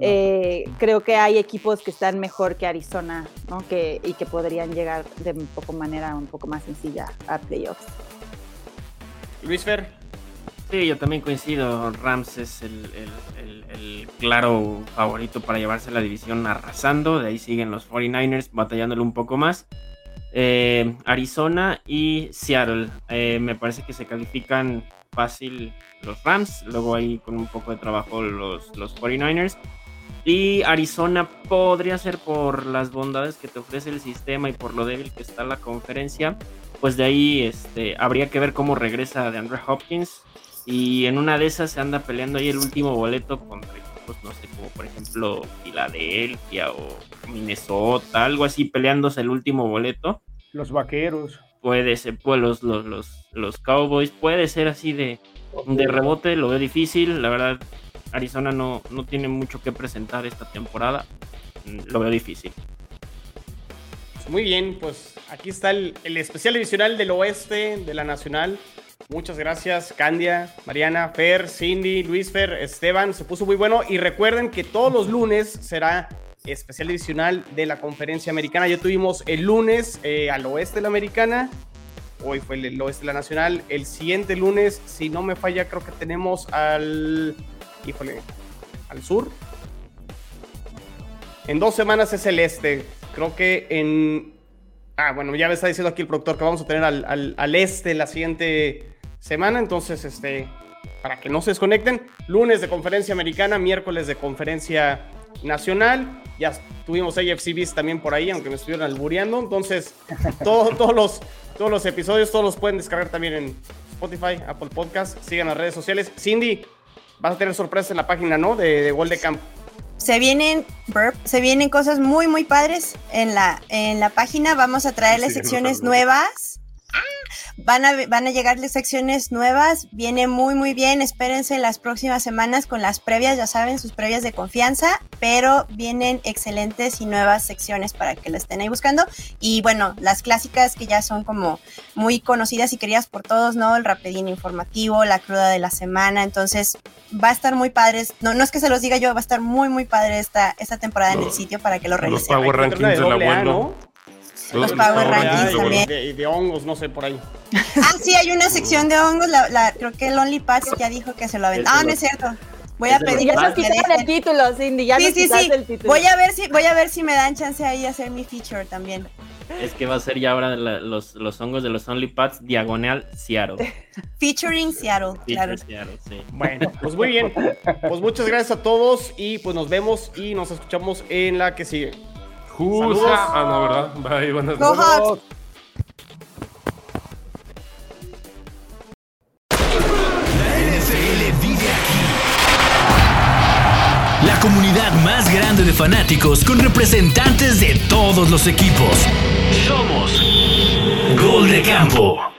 eh, creo que hay equipos que están mejor que Arizona ¿no? que, y que podrían llegar de un poco manera un poco más sencilla a playoffs. Luis Fer. Sí, yo también coincido. Rams es el, el- el- el claro favorito para llevarse la división arrasando. De ahí siguen los 49ers batallándole un poco más. Eh, Arizona y Seattle. Eh, me parece que se califican fácil los Rams. Luego ahí con un poco de trabajo los, los 49ers. Y Arizona podría ser por las bondades que te ofrece el sistema y por lo débil que está la conferencia. Pues de ahí este, habría que ver cómo regresa de Andre Hopkins. Y en una de esas se anda peleando ahí el último boleto contra equipos, no sé, como por ejemplo Filadelfia o Minnesota, algo así, peleándose el último boleto. Los vaqueros. Puede ser, pues los, los, los, Cowboys, puede ser así de, de rebote, lo veo difícil. La verdad, Arizona no, no tiene mucho que presentar esta temporada. Lo veo difícil. Muy bien, pues aquí está el, el especial divisional del oeste de la Nacional. Muchas gracias, Candia, Mariana, Fer, Cindy, Luis Fer, Esteban. Se puso muy bueno. Y recuerden que todos los lunes será especial divisional de la conferencia americana. Ya tuvimos el lunes eh, al oeste de la americana. Hoy fue el, oeste de la nacional. El siguiente lunes, si no me falla, creo que tenemos al. Híjole, al sur. En dos semanas es el este. Creo que en. Ah, bueno, ya me está diciendo aquí el productor que vamos a tener al, al- al este la siguiente semana. Entonces, este. Para que no se desconecten. Lunes de conferencia americana, miércoles de conferencia nacional. Ya tuvimos AFCBs también por ahí, aunque me estuvieron albureando. Entonces, todo- todos, los, todos los episodios, todos los pueden descargar también en Spotify, Apple Podcast. Sigan las redes sociales. Cindy, vas a tener sorpresas en la página, ¿no? De, de de Camp. Se vienen, burp, se vienen cosas muy, muy padres en la, en la página. Vamos a traerles Sí, secciones no, no. nuevas. Van a, van a llegarles secciones nuevas. Viene muy, muy bien. Espérense las próximas semanas con las previas, ya saben, sus previas de confianza. Pero vienen excelentes y nuevas secciones para que la estén ahí buscando. Y bueno, las clásicas que ya son como muy conocidas y queridas por todos, ¿no? El rapidín informativo, la cruda de la semana. Entonces, va a estar muy padre. No, no es que se los diga yo, va a estar muy, muy padre esta, esta temporada en el sitio para que lo Los revisen. Power tener una Rankings del abuelo. Los Power de, también. de- de hongos, no sé, por ahí. Ah, sí, hay una sección de hongos. La, la- creo que el Only Pats ya dijo que se lo aventó. Ah, no es cierto. Voy a pedir Ya que nos el título, Cindy, ya Sí, nos sí, sí. el título. Voy a ver si, voy a ver si me dan chance ahí a hacer mi feature también. Es que va a ser ya ahora la- los, los hongos de los Only Pats diagonal Seattle. Featuring Seattle, claro. Seattle, sí. Bueno, pues muy bien. Pues muchas gracias a todos y pues nos vemos y nos escuchamos en la que sigue. Ah, no, ¿verdad? Bye, buenas noches. La comunidad más grande de fanáticos con representantes de todos los equipos. Somos Gol de Campo.